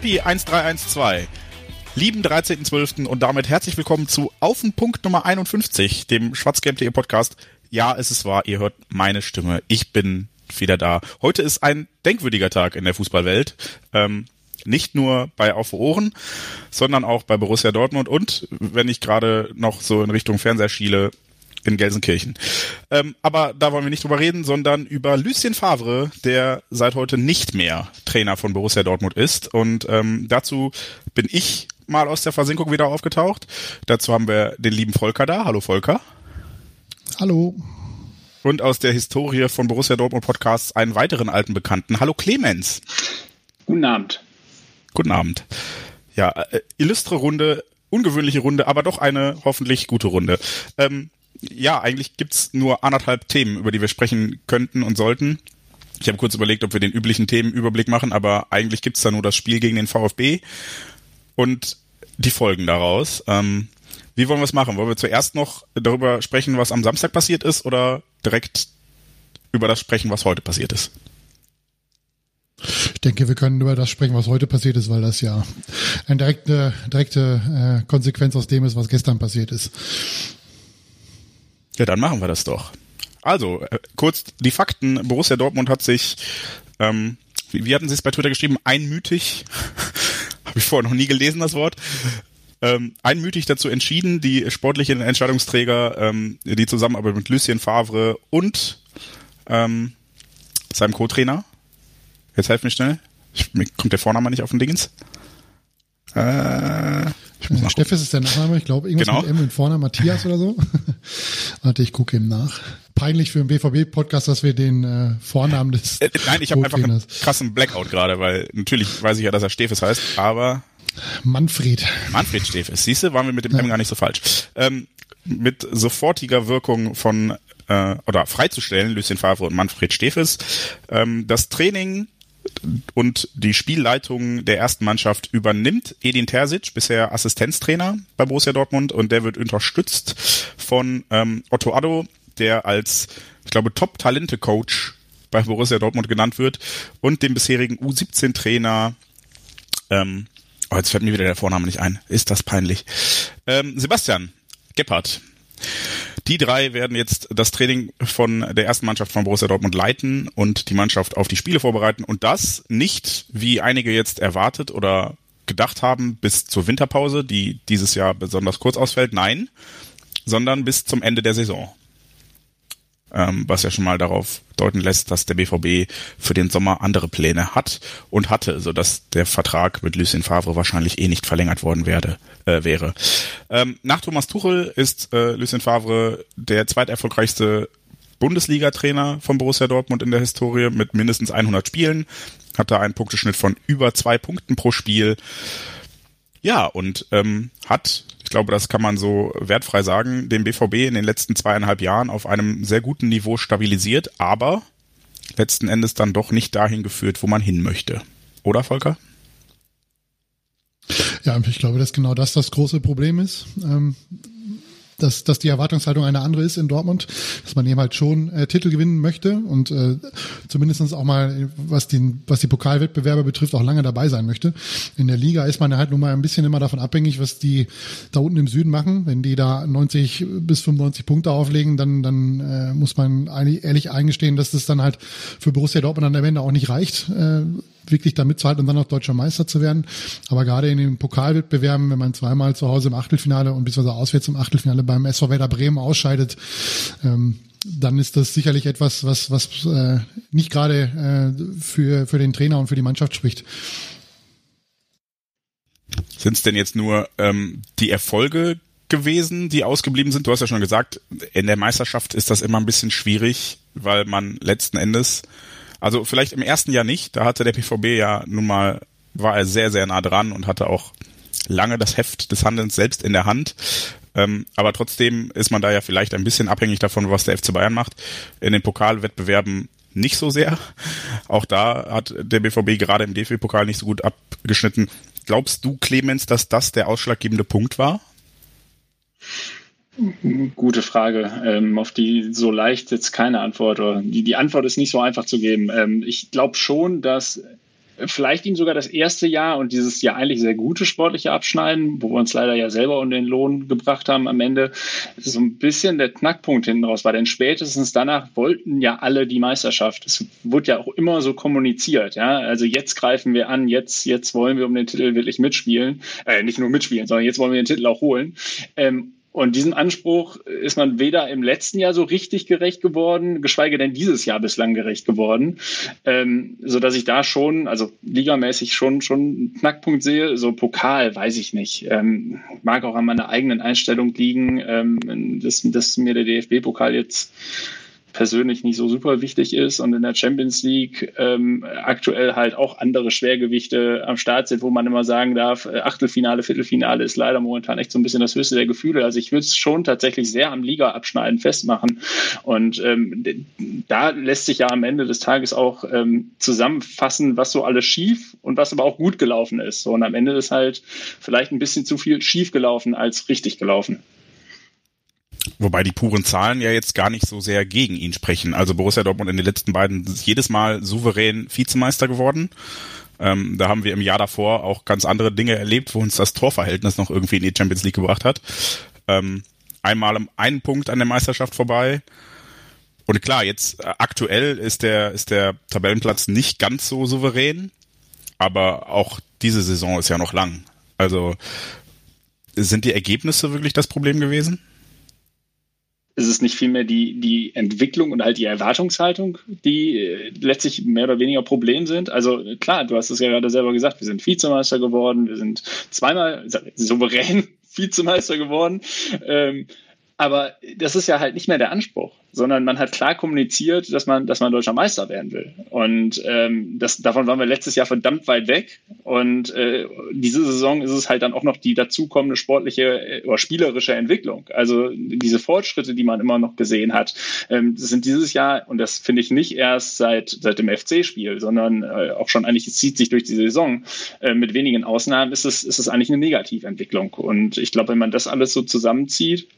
Happy 1312. Lieben 13.12. und damit herzlich willkommen zu Auf den Punkt Nummer 51, dem Schwarzgelb.de Podcast. Ja, es ist wahr, ihr hört meine Stimme. Ich bin wieder da. Heute ist ein denkwürdiger Tag in der Fußballwelt. Ähm, nicht nur bei Auf Ohren, sondern auch bei Borussia Dortmund und, wenn ich gerade noch so in Richtung Fernseher schiele, in Gelsenkirchen. Ähm, aber da wollen wir nicht drüber reden, sondern über Lucien Favre, der seit heute nicht mehr Trainer von Borussia Dortmund ist. Und ähm, dazu bin ich mal aus der Versenkung wieder aufgetaucht. Dazu haben wir den lieben Volker da. Hallo Volker. Hallo. Und aus der Historie von Borussia Dortmund Podcasts einen weiteren alten Bekannten. Hallo Clemens. Guten Abend. Guten Abend. Ja, äh, illustre Runde, ungewöhnliche Runde, aber doch eine hoffentlich gute Runde. Ähm, ja, eigentlich gibt's nur anderthalb Themen, über die wir sprechen könnten und sollten. Ich habe kurz überlegt, ob wir den üblichen Themenüberblick machen, aber eigentlich gibt's da nur das Spiel gegen den VfB und die Folgen daraus. Ähm, wie wollen wir es machen? Wollen wir zuerst noch darüber sprechen, was am Samstag passiert ist oder direkt über das sprechen, was heute passiert ist? Ich denke, wir können über das sprechen, was heute passiert ist, weil das ja eine direkte, direkte äh, Konsequenz aus dem ist, was gestern passiert ist. Ja, dann machen wir das doch. Also, äh, kurz die Fakten. Borussia Dortmund hat sich, ähm, wie, wie hatten Sie es bei Twitter geschrieben, einmütig, habe ich vorher noch nie gelesen, das Wort, ähm, einmütig dazu entschieden, die sportlichen Entscheidungsträger, ähm, die Zusammenarbeit mit Lucien Favre und ähm, seinem Co-Trainer, jetzt helft mir schnell, ich, mir kommt der Vorname nicht auf den Dingens. Äh, äh, Steffes ist der Nachname, ich glaube, irgendwas genau. mit M und vorne Matthias oder so. Warte, ich gucke ihm nach. Peinlich für einen BVB-Podcast, dass wir den äh, Vornamen des. Äh, nein, ich habe einfach einen krassen Blackout gerade, weil natürlich weiß ich ja, dass er Steffes heißt, aber. Manfred. Manfred Steffes. Siehst du, waren wir mit dem ja. M gar nicht so falsch. Ähm, mit sofortiger Wirkung von äh, oder freizustellen, Lucien Favre und Manfred Steffes. Ähm, das Training und die Spielleitung der ersten Mannschaft übernimmt Edin Terzic, bisher Assistenztrainer bei Borussia Dortmund und der wird unterstützt von ähm, Otto Addo, der als, ich glaube, Top-Talente-Coach bei Borussia Dortmund genannt wird und dem bisherigen U17-Trainer ähm, oh, jetzt fällt mir wieder der Vorname nicht ein. Ist das peinlich? Ähm, Sebastian Gebhardt. Die drei werden jetzt das Training von der ersten Mannschaft von Borussia Dortmund leiten und die Mannschaft auf die Spiele vorbereiten und das nicht, wie einige jetzt erwartet oder gedacht haben, bis zur Winterpause, die dieses Jahr besonders kurz ausfällt. Nein, sondern bis zum Ende der Saison ähm, was ja schon mal darauf deuten lässt, dass der BVB für den Sommer andere Pläne hat und hatte, so dass der Vertrag mit Lucien Favre wahrscheinlich eh nicht verlängert worden werde, äh, wäre. Ähm, nach Thomas Tuchel ist äh, Lucien Favre der zweiterfolgreichste Bundesliga-Trainer von Borussia Dortmund in der Historie mit mindestens 100 Spielen, hat da einen Punkteschnitt von über zwei Punkten pro Spiel. Ja, und ähm, hat glaube, das kann man so wertfrei sagen, den BVB in den letzten zweieinhalb Jahren auf einem sehr guten Niveau stabilisiert, aber letzten Endes dann doch nicht dahin geführt, wo man hin möchte. Oder, Volker? Ja, ich glaube, dass genau das das große Problem ist. Ähm, dass, dass die Erwartungshaltung eine andere ist in Dortmund, dass man eben halt schon äh, Titel gewinnen möchte und äh, zumindestens auch mal, was, den, was die Pokalwettbewerbe betrifft, auch lange dabei sein möchte. In der Liga ist man halt nun mal ein bisschen immer davon abhängig, was die da unten im Süden machen. Wenn die da 90 bis 95 Punkte auflegen, dann, dann äh, muss man ehrlich eingestehen, dass das dann halt für Borussia Dortmund an der Ende auch nicht reicht. Äh, wirklich da mitzuhalten und dann auch deutscher Meister zu werden. Aber gerade in den Pokalwettbewerben, wenn man zweimal zu Hause im Achtelfinale und beziehungsweise auswärts im Achtelfinale beim SV Werder Bremen ausscheidet, ähm, dann ist das sicherlich etwas, was, was äh, nicht gerade äh, für, für den Trainer und für die Mannschaft spricht. Sind es denn jetzt nur ähm, die Erfolge gewesen, die ausgeblieben sind? Du hast ja schon gesagt, in der Meisterschaft ist das immer ein bisschen schwierig, weil man letzten Endes also vielleicht im ersten Jahr nicht, da hatte der PVB ja nun mal war er sehr, sehr nah dran und hatte auch lange das Heft des Handelns selbst in der Hand. Ähm, aber trotzdem ist man da ja vielleicht ein bisschen abhängig davon, was der FC Bayern macht. In den Pokalwettbewerben nicht so sehr. Auch da hat der BVB gerade im DFB-Pokal nicht so gut abgeschnitten. Glaubst du, Clemens, dass das der ausschlaggebende Punkt war? Gute Frage, ähm, auf die so leicht jetzt keine Antwort. Oder die, die Antwort ist nicht so einfach zu geben. Ähm, ich glaube schon, dass vielleicht ihm sogar das erste Jahr und dieses ja eigentlich sehr gute sportliche Abschneiden, wo wir uns leider ja selber um den Lohn gebracht haben am Ende, so ein bisschen der Knackpunkt hinten raus war. Denn spätestens danach wollten ja alle die Meisterschaft. Es wurde ja auch immer so kommuniziert. Ja? Also jetzt greifen wir an, jetzt, jetzt wollen wir um den Titel wirklich mitspielen. Äh, nicht nur mitspielen, sondern jetzt wollen wir den Titel auch holen. Ähm, und diesem Anspruch ist man weder im letzten Jahr so richtig gerecht geworden, geschweige denn dieses Jahr bislang gerecht geworden, ähm, so dass ich da schon, also ligamäßig schon schon einen Knackpunkt sehe. So Pokal weiß ich nicht, ähm, mag auch an meiner eigenen Einstellung liegen, ähm, dass, dass mir der DFB-Pokal jetzt persönlich nicht so super wichtig ist und in der Champions League ähm, aktuell halt auch andere Schwergewichte am Start sind, wo man immer sagen darf, äh, Achtelfinale, Viertelfinale ist leider momentan echt so ein bisschen das höchste der Gefühle. Also ich würde es schon tatsächlich sehr am Liga-Abschneiden festmachen. Und ähm, da lässt sich ja am Ende des Tages auch ähm, zusammenfassen, was so alles schief und was aber auch gut gelaufen ist. So, und am Ende ist halt vielleicht ein bisschen zu viel schief gelaufen als richtig gelaufen. Wobei die puren Zahlen ja jetzt gar nicht so sehr gegen ihn sprechen. Also Borussia Dortmund in den letzten beiden jedes Mal souverän Vizemeister geworden. Ähm, da haben wir im Jahr davor auch ganz andere Dinge erlebt, wo uns das Torverhältnis noch irgendwie in die Champions League gebracht hat. Ähm, einmal um einen Punkt an der Meisterschaft vorbei. Und klar, jetzt äh, aktuell ist der, ist der Tabellenplatz nicht ganz so souverän, aber auch diese Saison ist ja noch lang. Also sind die Ergebnisse wirklich das Problem gewesen? Ist es nicht vielmehr die, die Entwicklung und halt die Erwartungshaltung, die äh, letztlich mehr oder weniger Problem sind? Also klar, du hast es ja gerade selber gesagt, wir sind Vizemeister geworden, wir sind zweimal souverän Vizemeister geworden. Ähm, aber das ist ja halt nicht mehr der Anspruch, sondern man hat klar kommuniziert, dass man, dass man deutscher Meister werden will. Und ähm, das, davon waren wir letztes Jahr verdammt weit weg. Und äh, diese Saison ist es halt dann auch noch die dazukommende sportliche äh, oder spielerische Entwicklung. Also diese Fortschritte, die man immer noch gesehen hat, ähm, sind dieses Jahr, und das finde ich nicht erst seit, seit dem FC-Spiel, sondern äh, auch schon eigentlich, es zieht sich durch die Saison. Äh, mit wenigen Ausnahmen ist es, ist es eigentlich eine Negativentwicklung. Und ich glaube, wenn man das alles so zusammenzieht,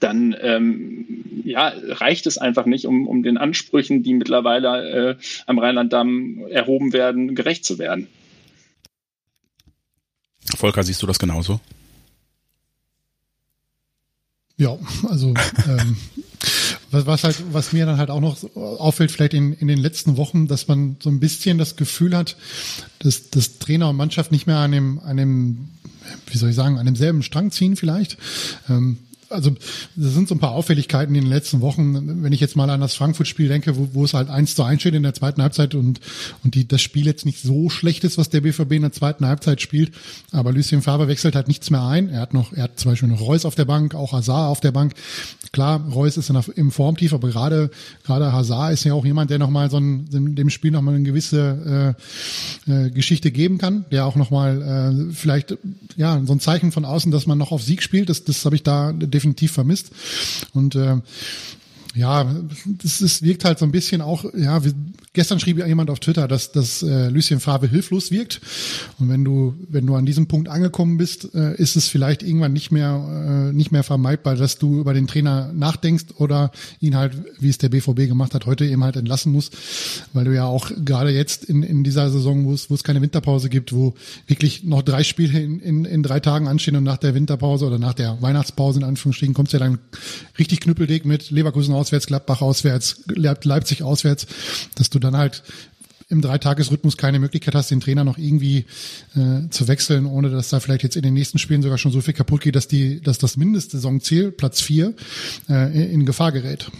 dann ähm, ja, reicht es einfach nicht, um, um den Ansprüchen, die mittlerweile äh, am Rheinland-Damm erhoben werden, gerecht zu werden. Volker, siehst du das genauso? Ja, also ähm, was, was halt, was mir dann halt auch noch auffällt, vielleicht in, in den letzten Wochen, dass man so ein bisschen das Gefühl hat, dass, dass Trainer und Mannschaft nicht mehr an dem, an dem, wie soll ich sagen, an demselben Strang ziehen vielleicht. Ähm, also das sind so ein paar Auffälligkeiten in den letzten Wochen. Wenn ich jetzt mal an das Frankfurt-Spiel denke, wo, wo es halt eins zu eins steht in der zweiten Halbzeit und, und die, das Spiel jetzt nicht so schlecht ist, was der BVB in der zweiten Halbzeit spielt. Aber Lucien Favre wechselt halt nichts mehr ein. Er hat noch, er hat zum Beispiel noch Reus auf der Bank, auch Hazard auf der Bank. Klar, Reus ist in der, im Formtief, aber gerade, gerade Hazard ist ja auch jemand, der nochmal so ein, dem Spiel nochmal eine gewisse äh, äh, Geschichte geben kann, der auch nochmal äh, vielleicht, ja, so ein Zeichen von außen, dass man noch auf Sieg spielt. Das, das habe ich da definitiv vermisst. Und äh, ja, das, das wirkt halt so ein bisschen auch, ja, wie, gestern schrieb jemand auf Twitter, dass, dass äh, Lucien Favre hilflos wirkt. Und wenn du, wenn du an diesem Punkt angekommen bist, äh, ist es vielleicht irgendwann nicht mehr, äh, nicht mehr vermeidbar, dass du über den Trainer nachdenkst oder ihn halt, wie es der BVB gemacht hat, heute eben halt entlassen musst, weil du ja auch gerade jetzt in, in dieser Saison, wo es, wo es keine Winterpause gibt, wo wirklich noch drei Spiele in, in, in drei Tagen anstehen und nach der Winterpause oder nach der Weihnachtspause in Anführungsstrichen kommst du ja dann richtig knüppeldick mit Leverkusen auswärts, Gladbach auswärts, Leipzig auswärts, dass du dann halt im Dreitagesrhythmus keine Möglichkeit hast, den Trainer noch irgendwie äh, zu wechseln, ohne dass da vielleicht jetzt in den nächsten Spielen sogar schon so viel kaputt geht, dass die, dass das Mindestsaisonziel, Platz vier, äh, in Gefahr gerät.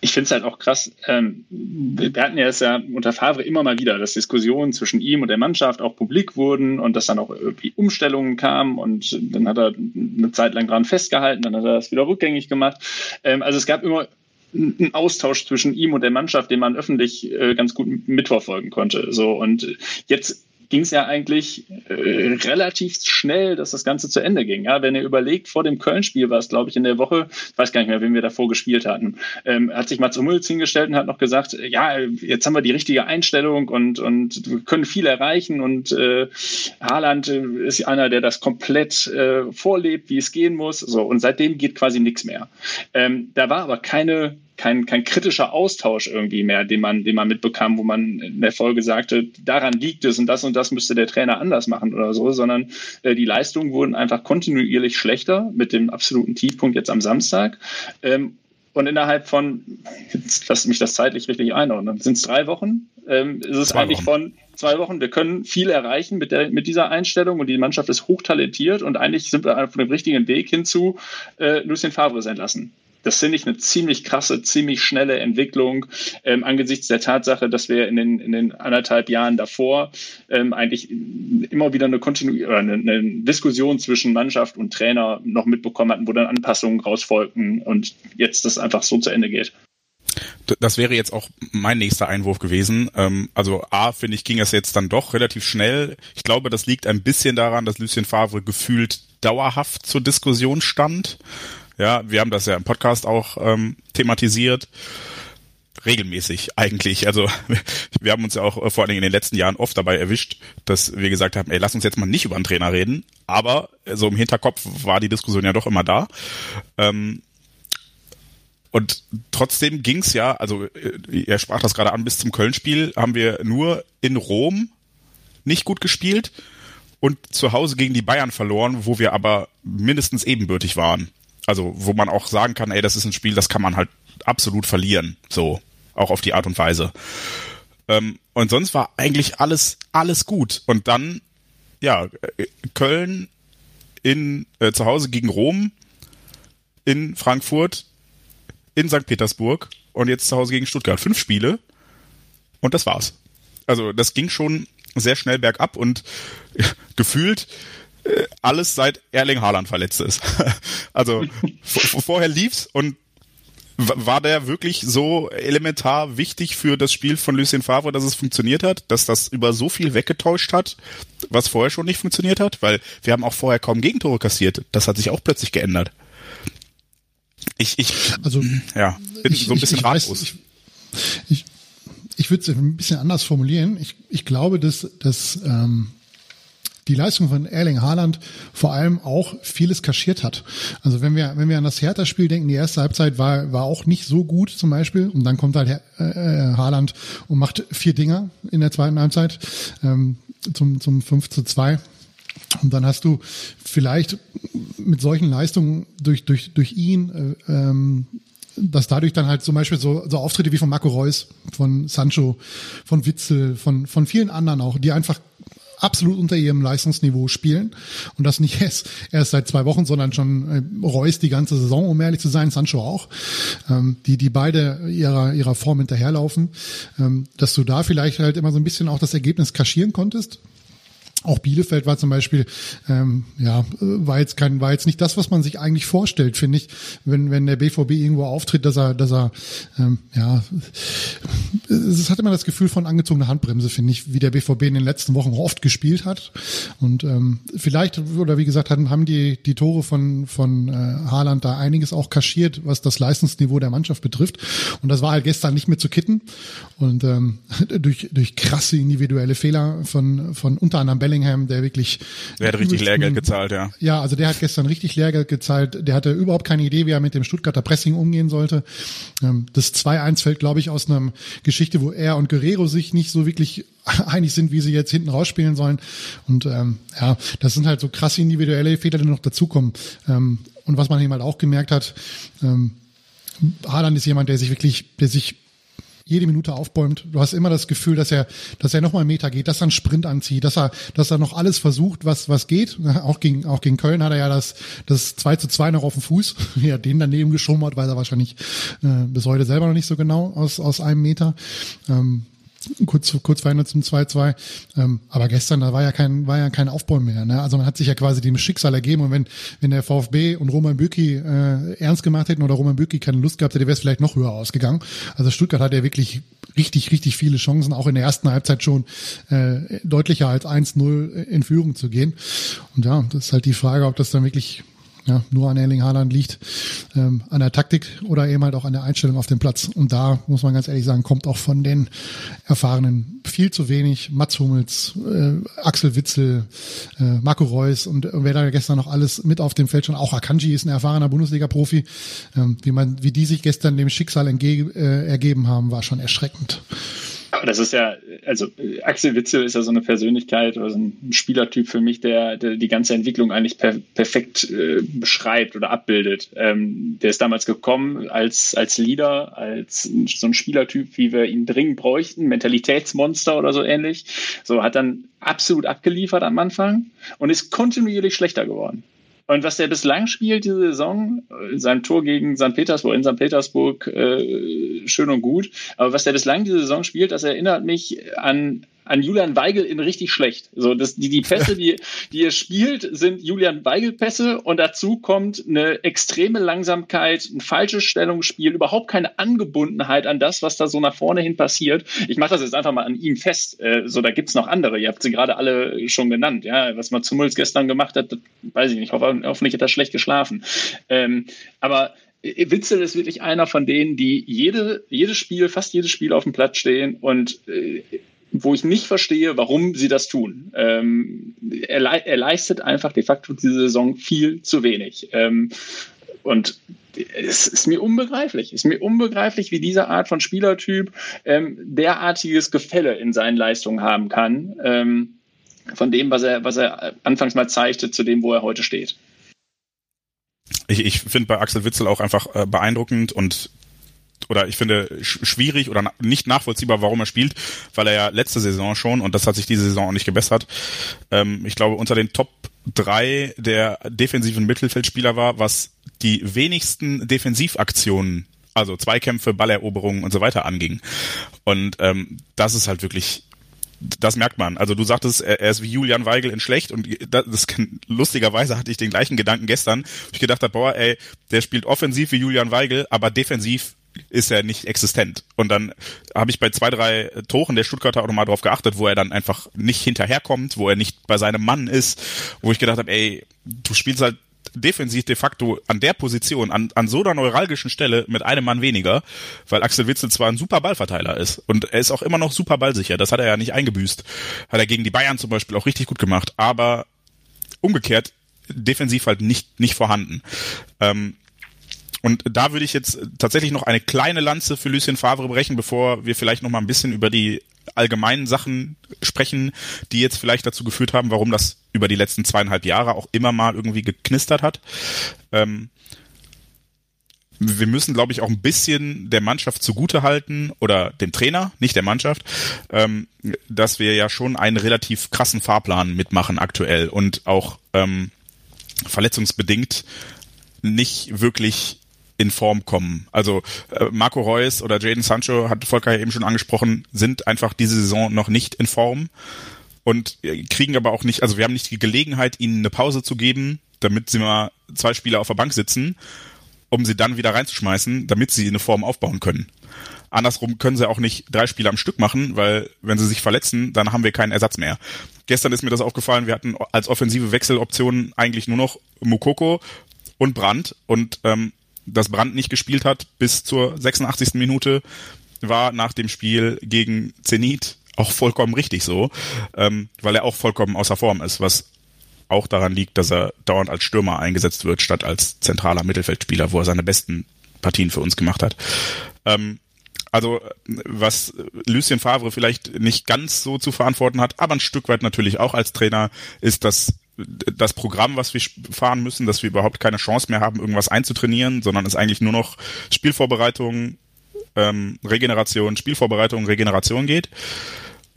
Ich finde es halt auch krass. Ähm, wir hatten ja es ja unter Favre immer mal wieder, dass Diskussionen zwischen ihm und der Mannschaft auch publik wurden und dass dann auch irgendwie Umstellungen kamen und dann hat er eine Zeit lang dran festgehalten, dann hat er das wieder rückgängig gemacht. Ähm, also es gab immer ein Austausch zwischen ihm und der Mannschaft, den man öffentlich äh, ganz gut mitverfolgen konnte. So und jetzt ging es ja eigentlich äh, relativ schnell, dass das Ganze zu Ende ging. Ja, wenn ihr überlegt, vor dem Köln-Spiel war es, glaube ich, in der Woche, ich weiß gar nicht mehr, wen wir davor gespielt hatten, ähm, hat sich Mats Hummels hingestellt und hat noch gesagt, ja, jetzt haben wir die richtige Einstellung und, und wir können viel erreichen und äh, Haaland äh, ist einer, der das komplett äh, vorlebt, wie es gehen muss. So, und seitdem geht quasi nichts mehr. Ähm, da war aber keine kein, kein kritischer Austausch irgendwie mehr, den man, den man mitbekam, wo man in der Folge sagte, daran liegt es und das und das müsste der Trainer anders machen oder so, sondern äh, die Leistungen wurden einfach kontinuierlich schlechter mit dem absoluten Tiefpunkt jetzt am Samstag. Ähm, und innerhalb von, jetzt lasst mich das zeitlich richtig einordnen, sind es drei Wochen? Ähm, ist es zwei eigentlich Wochen. von zwei Wochen, wir können viel erreichen mit, der, mit dieser Einstellung und die Mannschaft ist hochtalentiert und eigentlich sind wir auf dem richtigen Weg hinzu, äh, Lucien Favre ist entlassen. Das finde ich eine ziemlich krasse, ziemlich schnelle Entwicklung ähm, angesichts der Tatsache, dass wir in den, in den anderthalb Jahren davor ähm, eigentlich immer wieder eine, Kontinu oder eine, eine Diskussion zwischen Mannschaft und Trainer noch mitbekommen hatten, wo dann Anpassungen rausfolgten und jetzt das einfach so zu Ende geht. Das wäre jetzt auch mein nächster Einwurf gewesen. Ähm, also A, finde ich, ging es jetzt dann doch relativ schnell. Ich glaube, das liegt ein bisschen daran, dass Lucien Favre gefühlt dauerhaft zur Diskussion stand. Ja, wir haben das ja im Podcast auch ähm, thematisiert. Regelmäßig eigentlich. Also wir haben uns ja auch äh, vor allen Dingen in den letzten Jahren oft dabei erwischt, dass wir gesagt haben, ey, lass uns jetzt mal nicht über einen Trainer reden. Aber äh, so im Hinterkopf war die Diskussion ja doch immer da. Ähm, und trotzdem ging's ja, also äh, er sprach das gerade an, bis zum Köln-Spiel haben wir nur in Rom nicht gut gespielt und zu Hause gegen die Bayern verloren, wo wir aber mindestens ebenbürtig waren. Also, wo man auch sagen kann, ey, das ist ein Spiel, das kann man halt absolut verlieren. So, auch auf die Art und Weise. Ähm, und sonst war eigentlich alles, alles gut. Und dann, ja, Köln in, äh, zu Hause gegen Rom, in Frankfurt, in St. Petersburg und jetzt zu Hause gegen Stuttgart. Fünf Spiele und das war's. Also das ging schon sehr schnell bergab und gefühlt alles seit Erling Haaland verletzt ist. also vorher lief's und war der wirklich so elementar wichtig für das Spiel von Lucien Favre, dass es funktioniert hat, dass das über so viel weggetäuscht hat, was vorher schon nicht funktioniert hat? Weil wir haben auch vorher kaum Gegentore kassiert. Das hat sich auch plötzlich geändert. Ich, ich, also, ja, bin ich, so ein bisschen ich, ich ratlos. Weiß, ich, ich, ich würde es ein bisschen anders formulieren. Ich, ich glaube, dass, dass ähm, die Leistung von Erling Haaland vor allem auch vieles kaschiert hat. Also wenn wir, wenn wir an das Hertha-Spiel denken, die erste Halbzeit war, war auch nicht so gut zum Beispiel und dann kommt halt äh, äh Haaland und macht vier Dinger in der zweiten Halbzeit ähm, zum, zum 5 zu 2. Und dann hast du vielleicht mit solchen Leistungen durch, durch, durch ihn, äh, ähm, dass dadurch dann halt zum Beispiel so, so Auftritte wie von Marco Reus, von Sancho, von Witzel, von, von vielen anderen auch, die einfach absolut unter ihrem Leistungsniveau spielen. Und das nicht erst, erst seit zwei Wochen, sondern schon äh, Reus die ganze Saison, um ehrlich zu sein, Sancho auch, ähm, die, die beide ihrer, ihrer Form hinterherlaufen, ähm, dass du da vielleicht halt immer so ein bisschen auch das Ergebnis kaschieren konntest. Auch Bielefeld war zum Beispiel, ähm, ja, war jetzt kein, war jetzt nicht das, was man sich eigentlich vorstellt, finde ich, wenn wenn der BVB irgendwo auftritt, dass er, dass er, ähm, ja, es hat immer das Gefühl von angezogener Handbremse, finde ich, wie der BVB in den letzten Wochen oft gespielt hat. Und ähm, vielleicht oder wie gesagt haben, haben die die Tore von von äh, Haaland da einiges auch kaschiert, was das Leistungsniveau der Mannschaft betrifft. Und das war halt gestern nicht mehr zu kitten. Und ähm, durch durch krasse individuelle Fehler von von unter anderem Bälle Bellingham, der wirklich. Der hat richtig Lehrgeld gezahlt, ja. Ja, also der hat gestern richtig Lehrgeld gezahlt. Der hatte überhaupt keine Idee, wie er mit dem Stuttgarter Pressing umgehen sollte. Ähm, das 2-1 fällt, glaube ich, aus einer Geschichte, wo er und Guerrero sich nicht so wirklich einig sind, wie sie jetzt hinten rausspielen sollen. Und ähm, ja, das sind halt so krasse individuelle Fehler, die noch dazukommen. Ähm, und was man eben halt auch gemerkt hat, ähm, Haaland ist jemand, der sich wirklich, der sich jede Minute aufbäumt. Du hast immer das Gefühl, dass er, dass er nochmal einen Meter geht, dass er einen Sprint anzieht, dass er, dass er noch alles versucht, was, was geht. Auch gegen, auch gegen Köln hat er ja das, das 2 zu 2 noch auf dem Fuß. Wie er den daneben geschoben hat, weiß er wahrscheinlich äh, bis heute selber noch nicht so genau aus, aus einem Meter. Ähm, kurz, kurz verhindert zum 2-2. Ähm, aber gestern, da war ja kein, war ja kein Aufbäumen mehr. Ne? Also man hat sich ja quasi dem Schicksal ergeben und wenn, wenn der VfB und Roman Bürki äh, ernst gemacht hätten oder Roman Bürki keine Lust gehabt hätte, wäre es vielleicht noch höher ausgegangen. Also Stuttgart hat ja wirklich richtig, richtig viele Chancen, auch in der ersten Halbzeit schon äh, deutlicher als 1-0 in Führung zu gehen. Und ja, das ist halt die Frage, ob das dann wirklich ja, nur an Erling Haaland liegt, ähm, an der Taktik oder eben halt auch an der Einstellung auf dem Platz. Und da muss man ganz ehrlich sagen, kommt auch von den Erfahrenen viel zu wenig. Mats Hummels, äh, Axel Witzel, äh, Marco Reus und wer da gestern noch alles mit auf dem Feld schon, auch Akanji ist ein erfahrener Bundesliga-Profi. Ähm, wie man, wie die sich gestern dem Schicksal entge äh, ergeben haben, war schon erschreckend. Aber das ist ja, also Axel Witzel ist ja so eine Persönlichkeit oder so ein Spielertyp für mich, der, der die ganze Entwicklung eigentlich per, perfekt äh, beschreibt oder abbildet. Ähm, der ist damals gekommen als, als Leader, als so ein Spielertyp, wie wir ihn dringend bräuchten, Mentalitätsmonster oder so ähnlich. So hat dann absolut abgeliefert am Anfang und ist kontinuierlich schlechter geworden. Und was der bislang spielt diese Saison, äh, sein Tor gegen St. Petersburg, in St. Petersburg, äh, schön und gut. Aber was der bislang diese Saison spielt, das erinnert mich an an Julian Weigel in richtig schlecht. So, das, die, die Pässe, die, die er spielt, sind Julian Weigel-Pässe und dazu kommt eine extreme Langsamkeit, ein falsches Stellungsspiel, überhaupt keine Angebundenheit an das, was da so nach vorne hin passiert. Ich mache das jetzt einfach mal an ihm fest. Äh, so, da gibt's noch andere. Ihr habt sie gerade alle schon genannt. Ja, was man Zummels gestern gemacht hat, weiß ich nicht. Hoffentlich hat er schlecht geschlafen. Ähm, aber Witzel ist wirklich einer von denen, die jede, jedes Spiel, fast jedes Spiel auf dem Platz stehen und äh, wo ich nicht verstehe, warum sie das tun. Ähm, er, er, leistet einfach de facto diese Saison viel zu wenig. Ähm, und es ist mir unbegreiflich. Es ist mir unbegreiflich, wie diese Art von Spielertyp ähm, derartiges Gefälle in seinen Leistungen haben kann. Ähm, von dem, was er, was er anfangs mal zeigte, zu dem, wo er heute steht. Ich, ich finde bei Axel Witzel auch einfach äh, beeindruckend und oder ich finde schwierig oder nicht nachvollziehbar, warum er spielt, weil er ja letzte Saison schon, und das hat sich diese Saison auch nicht gebessert, ähm, ich glaube, unter den Top drei der defensiven Mittelfeldspieler war, was die wenigsten Defensivaktionen, also Zweikämpfe, Balleroberungen und so weiter anging. Und ähm, das ist halt wirklich das merkt man. Also du sagtest, er ist wie Julian Weigel in schlecht und das, das lustigerweise hatte ich den gleichen Gedanken gestern. Ich gedacht habe, boah, ey, der spielt offensiv wie Julian Weigel, aber defensiv ist er nicht existent. Und dann habe ich bei zwei, drei Toren der Stuttgarter auch nochmal drauf geachtet, wo er dann einfach nicht hinterherkommt, wo er nicht bei seinem Mann ist, wo ich gedacht habe, ey, du spielst halt defensiv de facto an der Position, an, an so einer neuralgischen Stelle mit einem Mann weniger, weil Axel Witzel zwar ein super Ballverteiler ist und er ist auch immer noch super ballsicher, das hat er ja nicht eingebüßt. Hat er gegen die Bayern zum Beispiel auch richtig gut gemacht, aber umgekehrt defensiv halt nicht, nicht vorhanden. Ähm, und da würde ich jetzt tatsächlich noch eine kleine Lanze für Lucien Favre brechen, bevor wir vielleicht noch mal ein bisschen über die allgemeinen Sachen sprechen, die jetzt vielleicht dazu geführt haben, warum das über die letzten zweieinhalb Jahre auch immer mal irgendwie geknistert hat. Ähm, wir müssen, glaube ich, auch ein bisschen der Mannschaft zugute halten oder dem Trainer, nicht der Mannschaft, ähm, dass wir ja schon einen relativ krassen Fahrplan mitmachen aktuell und auch ähm, verletzungsbedingt nicht wirklich in Form kommen. Also äh, Marco Reus oder Jaden Sancho, hat Volker ja eben schon angesprochen, sind einfach diese Saison noch nicht in Form und äh, kriegen aber auch nicht, also wir haben nicht die Gelegenheit, ihnen eine Pause zu geben, damit sie mal zwei Spieler auf der Bank sitzen, um sie dann wieder reinzuschmeißen, damit sie eine Form aufbauen können. Andersrum können sie auch nicht drei Spiele am Stück machen, weil wenn sie sich verletzen, dann haben wir keinen Ersatz mehr. Gestern ist mir das aufgefallen, wir hatten als offensive Wechseloptionen eigentlich nur noch Mukoko und Brandt und ähm, dass Brandt nicht gespielt hat bis zur 86. Minute, war nach dem Spiel gegen Zenit auch vollkommen richtig so, ähm, weil er auch vollkommen außer Form ist, was auch daran liegt, dass er dauernd als Stürmer eingesetzt wird, statt als zentraler Mittelfeldspieler, wo er seine besten Partien für uns gemacht hat. Ähm, also was Lucien Favre vielleicht nicht ganz so zu verantworten hat, aber ein Stück weit natürlich auch als Trainer, ist, dass das Programm, was wir fahren müssen, dass wir überhaupt keine Chance mehr haben, irgendwas einzutrainieren, sondern es eigentlich nur noch Spielvorbereitung, ähm, Regeneration, Spielvorbereitung, Regeneration geht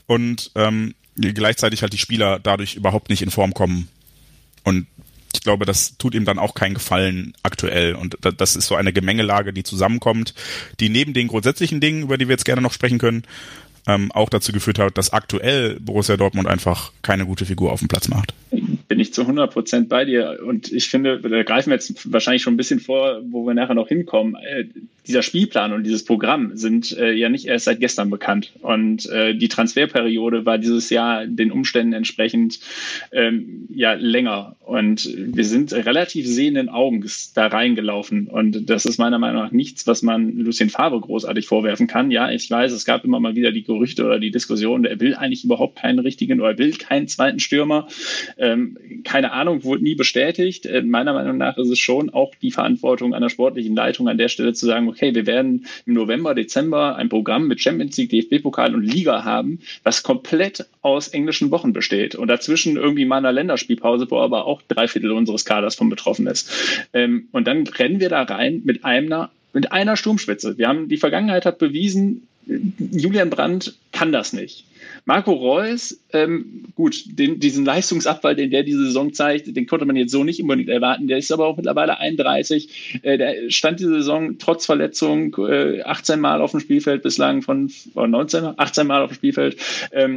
und ähm, gleichzeitig halt die Spieler dadurch überhaupt nicht in Form kommen. Und ich glaube, das tut ihm dann auch keinen Gefallen aktuell. Und das ist so eine Gemengelage, die zusammenkommt, die neben den grundsätzlichen Dingen, über die wir jetzt gerne noch sprechen können, ähm, auch dazu geführt hat, dass aktuell Borussia Dortmund einfach keine gute Figur auf dem Platz macht. Bin ich zu 100 Prozent bei dir. Und ich finde, da greifen wir jetzt wahrscheinlich schon ein bisschen vor, wo wir nachher noch hinkommen. Äh, dieser Spielplan und dieses Programm sind äh, ja nicht erst seit gestern bekannt. Und äh, die Transferperiode war dieses Jahr den Umständen entsprechend ähm, ja länger. Und wir sind relativ sehenden Augens da reingelaufen. Und das ist meiner Meinung nach nichts, was man Lucien Favre großartig vorwerfen kann. Ja, ich weiß, es gab immer mal wieder die Gerüchte oder die Diskussion, er will eigentlich überhaupt keinen richtigen oder will keinen zweiten Stürmer. Ähm, keine Ahnung, wurde nie bestätigt. Äh, meiner Meinung nach ist es schon auch die Verantwortung einer sportlichen Leitung an der Stelle zu sagen, okay, wir werden im November, Dezember ein Programm mit Champions League, DFB-Pokal und Liga haben, was komplett aus englischen Wochen besteht und dazwischen irgendwie mal eine Länderspielpause, wo aber auch drei Viertel unseres Kaders von betroffen ist. Ähm, und dann rennen wir da rein mit einer mit einer Sturmspitze. Wir haben die Vergangenheit hat bewiesen, Julian Brandt kann das nicht. Marco Reus, ähm, gut, den, diesen Leistungsabfall, den der diese Saison zeigt, den konnte man jetzt so nicht unbedingt erwarten. Der ist aber auch mittlerweile 31. Äh, der stand diese Saison trotz Verletzung äh, 18 Mal auf dem Spielfeld bislang von, von 19, 18 Mal auf dem Spielfeld. Ähm,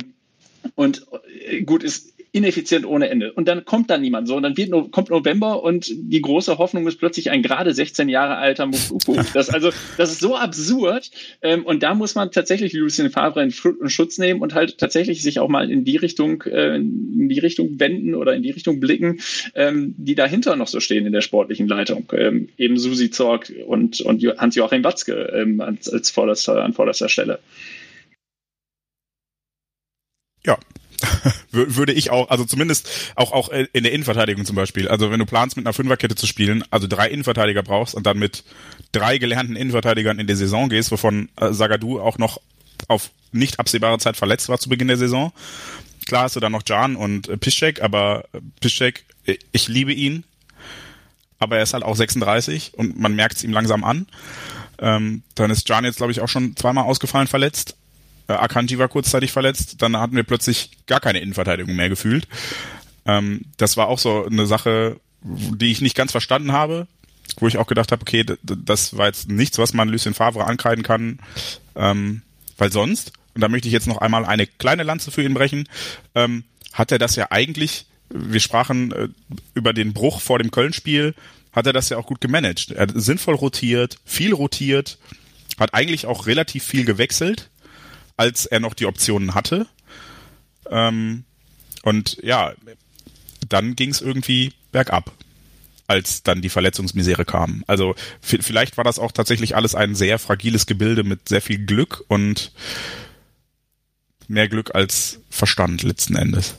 und äh, gut, ist ineffizient ohne Ende. Und dann kommt da niemand so. Und dann wird, kommt November und die große Hoffnung ist plötzlich ein gerade 16 Jahre alter Mufuku. Das, also, das ist so absurd. Ähm, und da muss man tatsächlich Lucien Favre in Schutz nehmen und halt tatsächlich sich auch mal in die Richtung, äh, in die Richtung wenden oder in die Richtung blicken, ähm, die dahinter noch so stehen in der sportlichen Leitung. Ähm, eben Susi Zorg und, und Hans-Joachim Watzke ähm, als, als vorderster, an vorderster Stelle. Ja, würde ich auch, also zumindest auch, auch in der Innenverteidigung zum Beispiel. Also wenn du planst, mit einer Fünferkette zu spielen, also drei Innenverteidiger brauchst und dann mit drei gelernten Innenverteidigern in die Saison gehst, wovon äh, Sagadu auch noch auf nicht absehbare Zeit verletzt war zu Beginn der Saison. Klar hast du dann noch Jan und äh, Piszczek, aber äh, Piszczek, ich liebe ihn, aber er ist halt auch 36 und man merkt es ihm langsam an. Ähm, dann ist Jan jetzt, glaube ich, auch schon zweimal ausgefallen verletzt. Äh, Akanji war kurzzeitig verletzt, dann hatten wir plötzlich gar keine Innenverteidigung mehr gefühlt. Ähm, das war auch so eine Sache, die ich nicht ganz verstanden habe, wo ich auch gedacht habe, okay, das war jetzt nichts, was man Lucien Favre ankreiden kann, ähm, weil sonst, und da möchte ich jetzt noch einmal eine kleine Lanze für ihn brechen, ähm, hat er das ja eigentlich, wir sprachen äh, über den Bruch vor dem Köln-Spiel, hat er das ja auch gut gemanagt. Er hat sinnvoll rotiert, viel rotiert, hat eigentlich auch relativ viel gewechselt als er noch die Optionen hatte. Ähm, und ja, dann ging es irgendwie bergab, als dann die Verletzungsmisere kam. Also vielleicht war das auch tatsächlich alles ein sehr fragiles Gebilde mit sehr viel Glück und mehr Glück als Verstand letzten Endes.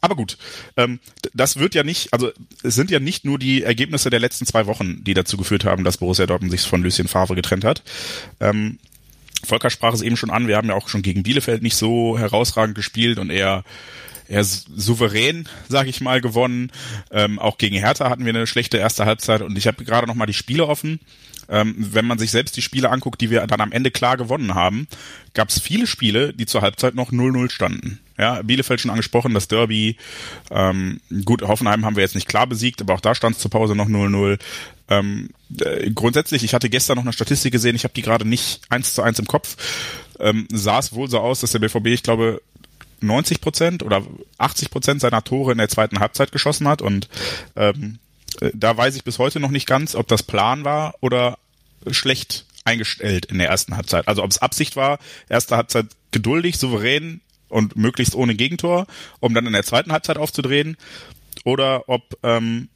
Aber gut, ähm, das wird ja nicht, also es sind ja nicht nur die Ergebnisse der letzten zwei Wochen, die dazu geführt haben, dass Borussia Dortmund sich von Lucien Favre getrennt hat. Ähm, Volker sprach es eben schon an, wir haben ja auch schon gegen Bielefeld nicht so herausragend gespielt und eher eher souverän, sage ich mal, gewonnen. Ähm, auch gegen Hertha hatten wir eine schlechte erste Halbzeit und ich habe gerade noch mal die Spiele offen. Ähm, wenn man sich selbst die Spiele anguckt, die wir dann am Ende klar gewonnen haben, gab es viele Spiele, die zur Halbzeit noch 0-0 standen. Ja, Bielefeld schon angesprochen, das Derby. Ähm, gut, Hoffenheim haben wir jetzt nicht klar besiegt, aber auch da stand es zur Pause noch 0-0. Ähm, äh, grundsätzlich, ich hatte gestern noch eine Statistik gesehen, ich habe die gerade nicht eins zu eins im Kopf. Ähm, sah es wohl so aus, dass der BVB, ich glaube, 90 Prozent oder 80 Prozent seiner Tore in der zweiten Halbzeit geschossen hat und ähm, äh, da weiß ich bis heute noch nicht ganz, ob das Plan war oder schlecht eingestellt in der ersten Halbzeit. Also ob es Absicht war, erste Halbzeit geduldig, souverän und möglichst ohne Gegentor, um dann in der zweiten Halbzeit aufzudrehen, oder ob ähm,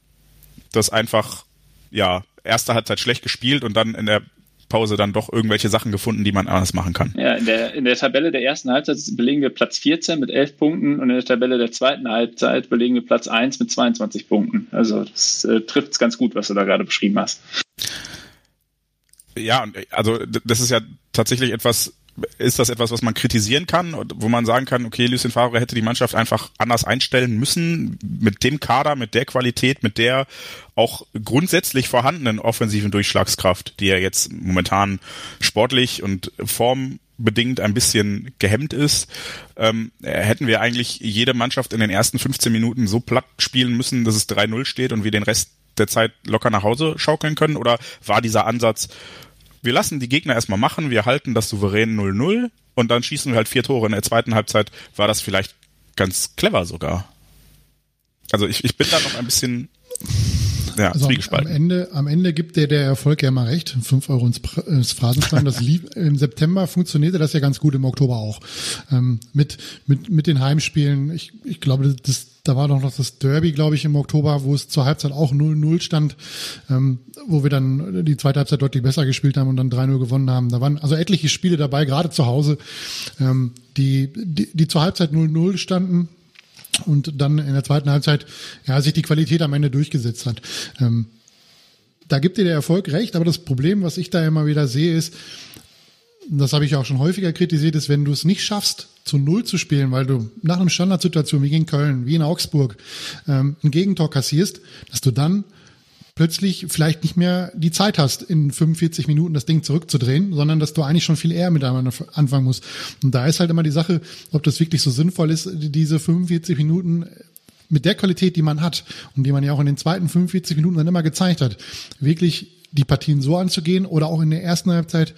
das einfach ja erste Halbzeit schlecht gespielt und dann in der Pause dann doch irgendwelche Sachen gefunden, die man anders machen kann. Ja, in der, in der Tabelle der ersten Halbzeit belegen wir Platz 14 mit 11 Punkten und in der Tabelle der zweiten Halbzeit belegen wir Platz 1 mit 22 Punkten. Also das äh, trifft es ganz gut, was du da gerade beschrieben hast. Ja, also das ist ja tatsächlich etwas, ist das etwas, was man kritisieren kann, wo man sagen kann, okay, Lucien Favre hätte die Mannschaft einfach anders einstellen müssen, mit dem Kader, mit der Qualität, mit der auch grundsätzlich vorhandenen offensiven Durchschlagskraft, die ja jetzt momentan sportlich und formbedingt ein bisschen gehemmt ist, ähm, hätten wir eigentlich jede Mannschaft in den ersten 15 Minuten so platt spielen müssen, dass es 3-0 steht und wir den Rest der Zeit locker nach Hause schaukeln können? Oder war dieser Ansatz, wir lassen die Gegner erstmal machen, wir halten das souverän 0-0 und dann schießen wir halt vier Tore in der zweiten Halbzeit, war das vielleicht ganz clever sogar. Also ich, ich bin da noch ein bisschen ja, also am, Ende, am Ende gibt der der Erfolg ja mal recht. Fünf Euro ins, ins Phrasenschwein. Das lief, im September funktionierte das ja ganz gut, im Oktober auch. Ähm, mit, mit, mit den Heimspielen. Ich, ich glaube, das, da war doch noch das Derby, glaube ich, im Oktober, wo es zur Halbzeit auch 0-0 stand, ähm, wo wir dann die zweite Halbzeit deutlich besser gespielt haben und dann 3-0 gewonnen haben. Da waren also etliche Spiele dabei, gerade zu Hause, ähm, die, die, die zur Halbzeit 0-0 standen und dann in der zweiten Halbzeit ja sich die Qualität am Ende durchgesetzt hat. Ähm, da gibt dir der Erfolg recht, aber das Problem, was ich da immer wieder sehe, ist, das habe ich auch schon häufiger kritisiert, ist, wenn du es nicht schaffst, zu Null zu spielen, weil du nach einer Standardsituation wie gegen Köln, wie in Augsburg, ähm, ein Gegentor kassierst, dass du dann plötzlich vielleicht nicht mehr die Zeit hast, in 45 Minuten das Ding zurückzudrehen, sondern dass du eigentlich schon viel eher mit anfangen musst. Und da ist halt immer die Sache, ob das wirklich so sinnvoll ist, diese 45 Minuten mit der Qualität, die man hat und die man ja auch in den zweiten 45 Minuten dann immer gezeigt hat, wirklich die Partien so anzugehen oder auch in der ersten Halbzeit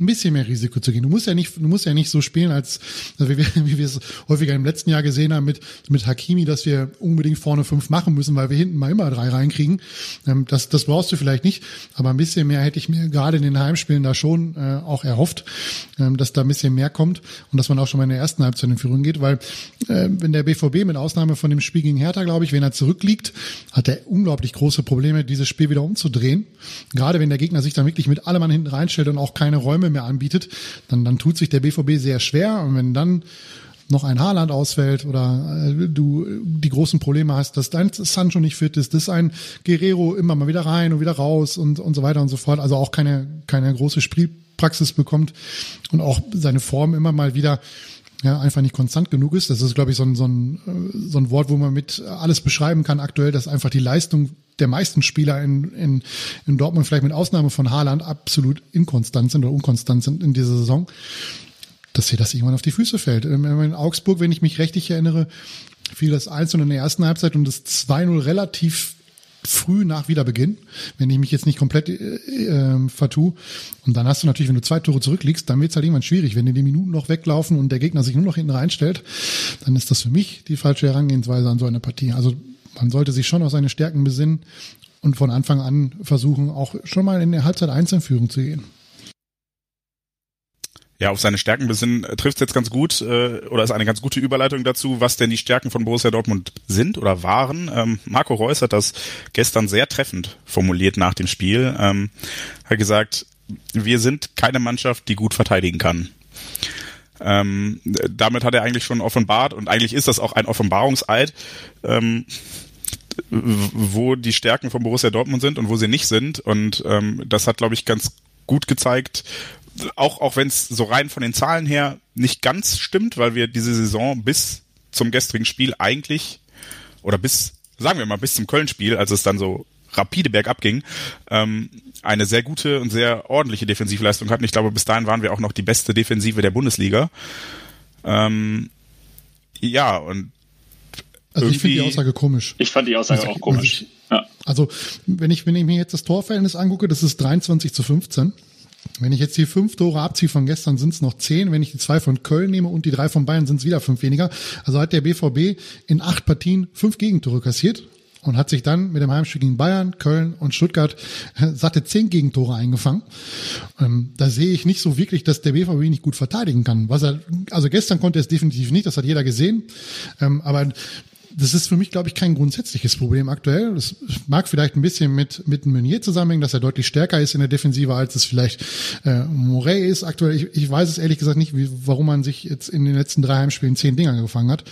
ein bisschen mehr Risiko zu gehen. Du musst ja nicht, du musst ja nicht so spielen, als also wie, wir, wie wir es häufiger im letzten Jahr gesehen haben mit, mit Hakimi, dass wir unbedingt vorne fünf machen müssen, weil wir hinten mal immer drei reinkriegen. Ähm, das, das brauchst du vielleicht nicht, aber ein bisschen mehr hätte ich mir gerade in den Heimspielen da schon äh, auch erhofft, ähm, dass da ein bisschen mehr kommt und dass man auch schon mal in der ersten Halbzeit in Führung geht, weil äh, wenn der BVB mit Ausnahme von dem Spiel gegen Hertha, glaube ich, wenn er zurückliegt, hat er unglaublich große Probleme, dieses Spiel wieder umzudrehen. Gerade wenn der Gegner sich dann wirklich mit allem an hinten reinstellt und auch keine Räume Räume mehr anbietet, dann, dann tut sich der BVB sehr schwer. Und wenn dann noch ein Haarland ausfällt oder äh, du die großen Probleme hast, dass dein Sancho nicht fit ist, dass ein Guerrero immer mal wieder rein und wieder raus und, und so weiter und so fort, also auch keine, keine große Spielpraxis bekommt und auch seine Form immer mal wieder ja, einfach nicht konstant genug ist. Das ist, glaube ich, so ein, so, ein, äh, so ein Wort, wo man mit alles beschreiben kann aktuell, dass einfach die Leistung der meisten Spieler in, in, in Dortmund, vielleicht mit Ausnahme von Haaland, absolut inkonstant sind oder unkonstant sind in dieser Saison, dass hier das irgendwann auf die Füße fällt. Ähm, in Augsburg, wenn ich mich richtig erinnere, fiel das 1 in der ersten Halbzeit und das 2-0 relativ früh nach Wiederbeginn, wenn ich mich jetzt nicht komplett äh, äh, vertue. Und dann hast du natürlich, wenn du zwei Tore zurückliegst, dann wird es halt irgendwann schwierig. Wenn dir die Minuten noch weglaufen und der Gegner sich nur noch hinten reinstellt, dann ist das für mich die falsche Herangehensweise an so eine Partie. Also man sollte sich schon auf seine Stärken besinnen und von Anfang an versuchen, auch schon mal in der Halbzeit Einzelführung zu gehen. Ja, auf seine Stärken besinnen äh, trifft jetzt ganz gut äh, oder ist eine ganz gute Überleitung dazu, was denn die Stärken von Borussia Dortmund sind oder waren. Ähm, Marco Reus hat das gestern sehr treffend formuliert nach dem Spiel. Ähm, hat gesagt, wir sind keine Mannschaft, die gut verteidigen kann. Ähm, damit hat er eigentlich schon offenbart und eigentlich ist das auch ein Offenbarungseid, ähm, wo die Stärken von Borussia Dortmund sind und wo sie nicht sind. Und ähm, das hat, glaube ich, ganz gut gezeigt, auch, auch wenn es so rein von den Zahlen her nicht ganz stimmt, weil wir diese Saison bis zum gestrigen Spiel eigentlich, oder bis, sagen wir mal, bis zum Köln-Spiel, als es dann so rapide bergab ging, ähm, eine sehr gute und sehr ordentliche Defensivleistung hatten. Ich glaube, bis dahin waren wir auch noch die beste Defensive der Bundesliga. Ähm, ja, und also ich finde die Aussage komisch. Ich fand die Aussage also, auch komisch. Also, ja. also wenn ich, wenn ich mir jetzt das Torverhältnis angucke, das ist 23 zu 15. Wenn ich jetzt die fünf Tore abziehe von gestern, sind es noch zehn. Wenn ich die zwei von Köln nehme und die drei von Bayern, sind es wieder fünf weniger. Also hat der BVB in acht Partien fünf Gegentore kassiert und hat sich dann mit dem Heimspiel gegen Bayern, Köln und Stuttgart äh, satte zehn Gegentore eingefangen. Ähm, da sehe ich nicht so wirklich, dass der BVB nicht gut verteidigen kann. Was er, also gestern konnte er es definitiv nicht, das hat jeder gesehen. Ähm, aber das ist für mich, glaube ich, kein grundsätzliches Problem aktuell. Das mag vielleicht ein bisschen mit, mit Meunier zusammenhängen, dass er deutlich stärker ist in der Defensive, als es vielleicht äh, Morey ist aktuell. Ich, ich weiß es ehrlich gesagt nicht, wie, warum man sich jetzt in den letzten drei Heimspielen zehn Dinger gefangen hat.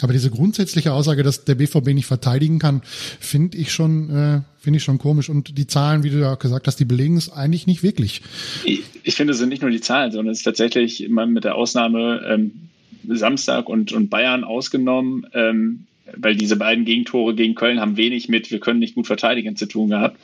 Aber diese grundsätzliche Aussage, dass der BVB nicht verteidigen kann, finde ich schon, äh, finde ich schon komisch. Und die Zahlen, wie du ja gesagt hast, die belegen es eigentlich nicht wirklich. Ich, ich finde, es sind nicht nur die Zahlen, sondern es ist tatsächlich immer mit der Ausnahme ähm, Samstag und, und Bayern ausgenommen. Ähm, weil diese beiden Gegentore gegen Köln haben wenig mit, wir können nicht gut verteidigen zu tun gehabt.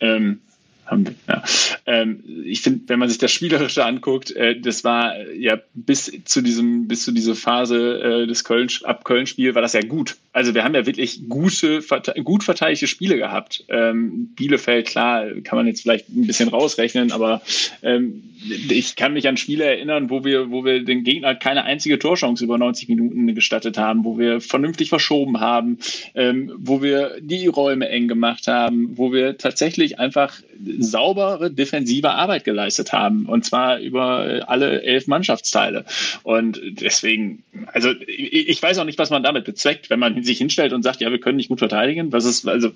Ähm, haben ja. Ähm, ich finde, wenn man sich das Spielerische anguckt, äh, das war äh, ja bis zu diesem, bis zu dieser Phase äh, des Köln, ab Köln-Spiel war das ja gut. Also wir haben ja wirklich gute, gut verteidigte Spiele gehabt. Ähm, Bielefeld, klar, kann man jetzt vielleicht ein bisschen rausrechnen, aber ähm, ich kann mich an Spiele erinnern, wo wir, wo wir den Gegner keine einzige Torchance über 90 Minuten gestattet haben, wo wir vernünftig verschoben haben, ähm, wo wir die Räume eng gemacht haben, wo wir tatsächlich einfach saubere defensive Arbeit geleistet haben und zwar über alle elf Mannschaftsteile. Und deswegen, also ich weiß auch nicht, was man damit bezweckt, wenn man sich hinstellt und sagt, ja, wir können nicht gut verteidigen. Was ist, also,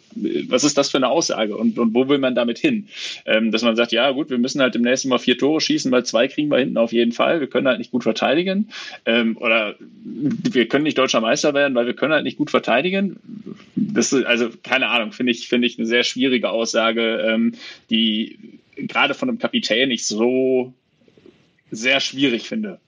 was ist das für eine Aussage und, und wo will man damit hin? Ähm, dass man sagt, ja, gut, wir müssen halt demnächst mal vier Tore schießen, weil zwei kriegen wir hinten auf jeden Fall. Wir können halt nicht gut verteidigen. Ähm, oder wir können nicht deutscher Meister werden, weil wir können halt nicht gut verteidigen. Das ist, also, keine Ahnung, finde ich, finde ich eine sehr schwierige Aussage. Ähm, die gerade von einem Kapitän ich so sehr schwierig finde.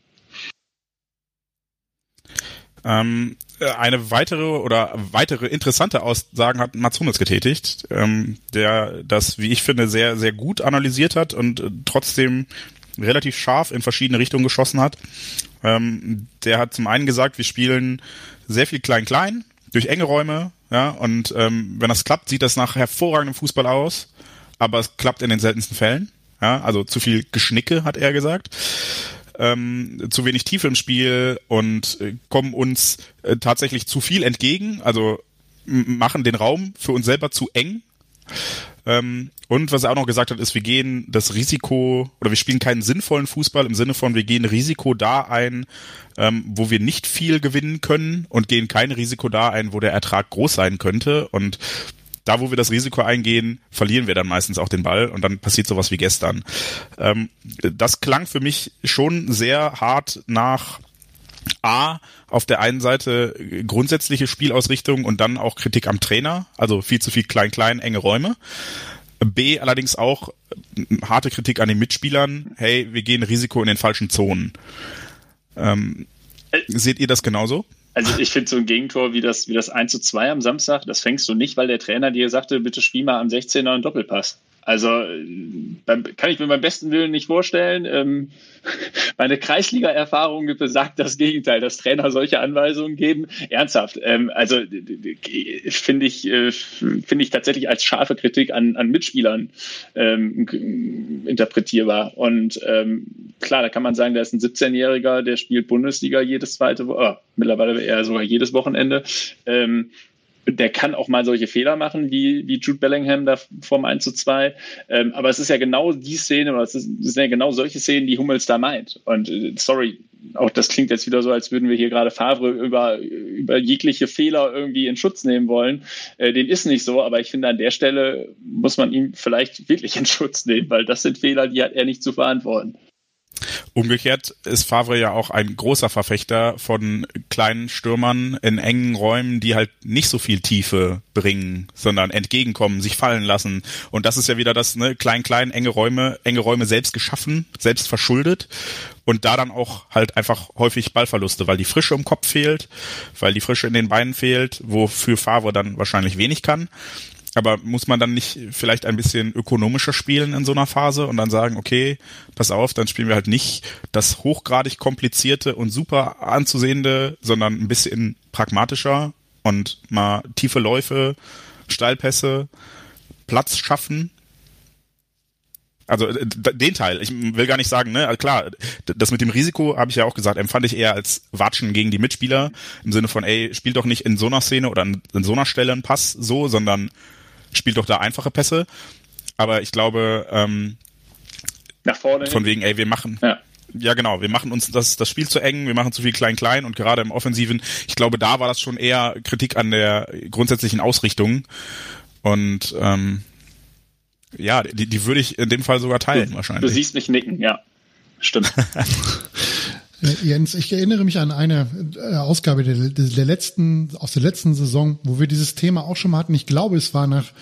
Ähm, eine weitere oder weitere interessante Aussagen hat Mats Hummels getätigt, ähm, der das, wie ich finde, sehr, sehr gut analysiert hat und äh, trotzdem relativ scharf in verschiedene Richtungen geschossen hat. Ähm, der hat zum einen gesagt, wir spielen sehr viel Klein-Klein durch enge Räume, ja, und ähm, wenn das klappt, sieht das nach hervorragendem Fußball aus aber es klappt in den seltensten Fällen. Ja, also zu viel Geschnicke, hat er gesagt. Ähm, zu wenig Tiefe im Spiel und äh, kommen uns äh, tatsächlich zu viel entgegen, also machen den Raum für uns selber zu eng. Ähm, und was er auch noch gesagt hat, ist, wir gehen das Risiko oder wir spielen keinen sinnvollen Fußball im Sinne von, wir gehen Risiko da ein, ähm, wo wir nicht viel gewinnen können und gehen kein Risiko da ein, wo der Ertrag groß sein könnte. Und da, wo wir das Risiko eingehen, verlieren wir dann meistens auch den Ball und dann passiert sowas wie gestern. Ähm, das klang für mich schon sehr hart nach A, auf der einen Seite grundsätzliche Spielausrichtung und dann auch Kritik am Trainer, also viel zu viel klein-klein, enge Räume. B, allerdings auch harte Kritik an den Mitspielern, hey, wir gehen Risiko in den falschen Zonen. Ähm, äh, seht ihr das genauso? Also ich finde so ein Gegentor wie das, wie das 1 zu 2 am Samstag, das fängst du nicht, weil der Trainer dir sagte, bitte spiel mal am 16er einen Doppelpass. Also kann ich mir beim besten Willen nicht vorstellen. Ähm, meine Kreisliga-Erfahrung besagt das Gegenteil, dass Trainer solche Anweisungen geben. Ernsthaft. Ähm, also finde ich, äh, finde ich tatsächlich als scharfe Kritik an, an Mitspielern ähm, interpretierbar. Und ähm, klar, da kann man sagen, da ist ein 17-Jähriger, der spielt Bundesliga jedes zweite, oh, mittlerweile eher sogar jedes Wochenende. Der kann auch mal solche Fehler machen, wie, wie Jude Bellingham da vom 1 zu 2. Ähm, aber es ist ja genau die Szene, oder es, ist, es sind ja genau solche Szenen, die Hummels da meint. Und äh, sorry, auch das klingt jetzt wieder so, als würden wir hier gerade Favre über, über jegliche Fehler irgendwie in Schutz nehmen wollen. Äh, den ist nicht so, aber ich finde, an der Stelle muss man ihn vielleicht wirklich in Schutz nehmen, weil das sind Fehler, die hat er nicht zu verantworten. Umgekehrt ist Favre ja auch ein großer Verfechter von kleinen Stürmern in engen Räumen, die halt nicht so viel Tiefe bringen, sondern entgegenkommen, sich fallen lassen. Und das ist ja wieder das, ne, klein, klein, enge Räume, enge Räume selbst geschaffen, selbst verschuldet. Und da dann auch halt einfach häufig Ballverluste, weil die Frische im Kopf fehlt, weil die Frische in den Beinen fehlt, wofür Favre dann wahrscheinlich wenig kann. Aber muss man dann nicht vielleicht ein bisschen ökonomischer spielen in so einer Phase und dann sagen, okay, pass auf, dann spielen wir halt nicht das hochgradig komplizierte und super anzusehende, sondern ein bisschen pragmatischer und mal tiefe Läufe, Steilpässe, Platz schaffen. Also äh, den Teil, ich will gar nicht sagen, ne, klar, das mit dem Risiko habe ich ja auch gesagt, empfand ich eher als Watschen gegen die Mitspieler im Sinne von, ey, spiel doch nicht in so einer Szene oder in so einer Stelle einen Pass so, sondern spielt doch da einfache Pässe. Aber ich glaube, ähm, nach vorne. Von wegen, ey, wir machen. Ja. Ja, genau. Wir machen uns das, das Spiel zu eng, wir machen zu viel klein-klein und gerade im Offensiven, ich glaube, da war das schon eher Kritik an der grundsätzlichen Ausrichtung. Und ähm, ja, die, die würde ich in dem Fall sogar teilen, du, wahrscheinlich. Du siehst mich nicken, ja. Stimmt. Jens, ich erinnere mich an eine äh, Ausgabe der, der, letzten, aus der letzten Saison, wo wir dieses Thema auch schon mal hatten. Ich glaube, es war nach,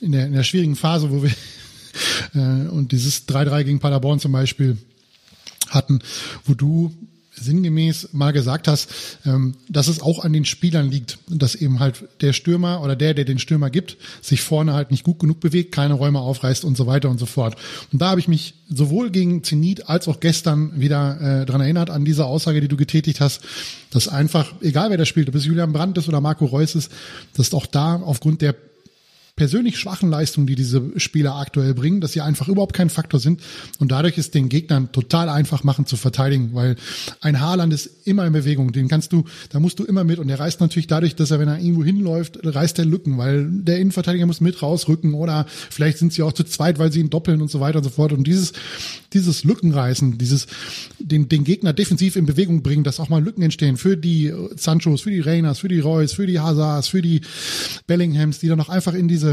in der, in der schwierigen Phase, wo wir, äh, und dieses 3-3 gegen Paderborn zum Beispiel hatten, wo du sinngemäß mal gesagt hast, ähm, dass es auch an den Spielern liegt, dass eben halt der Stürmer oder der, der den Stürmer gibt, sich vorne halt nicht gut genug bewegt, keine Räume aufreißt und so weiter und so fort. Und da habe ich mich sowohl gegen Zenit als auch gestern wieder äh, dran erinnert an diese Aussage, die du getätigt hast, dass einfach, egal wer da spielt, ob es Julian Brandt ist oder Marco Reus ist, dass auch da aufgrund der persönlich schwachen Leistungen, die diese Spieler aktuell bringen, dass sie einfach überhaupt kein Faktor sind und dadurch ist den Gegnern total einfach machen zu verteidigen, weil ein Haaland ist immer in Bewegung, den kannst du, da musst du immer mit und er reißt natürlich dadurch, dass er, wenn er irgendwo hinläuft, reißt er Lücken, weil der Innenverteidiger muss mit rausrücken oder vielleicht sind sie auch zu zweit, weil sie ihn doppeln und so weiter und so fort. Und dieses, dieses Lückenreißen, dieses, den, den Gegner defensiv in Bewegung bringen, dass auch mal Lücken entstehen für die Sanchos, für die Reyners, für die Reus, für die Hazards, für die Bellinghams, die dann noch einfach in diese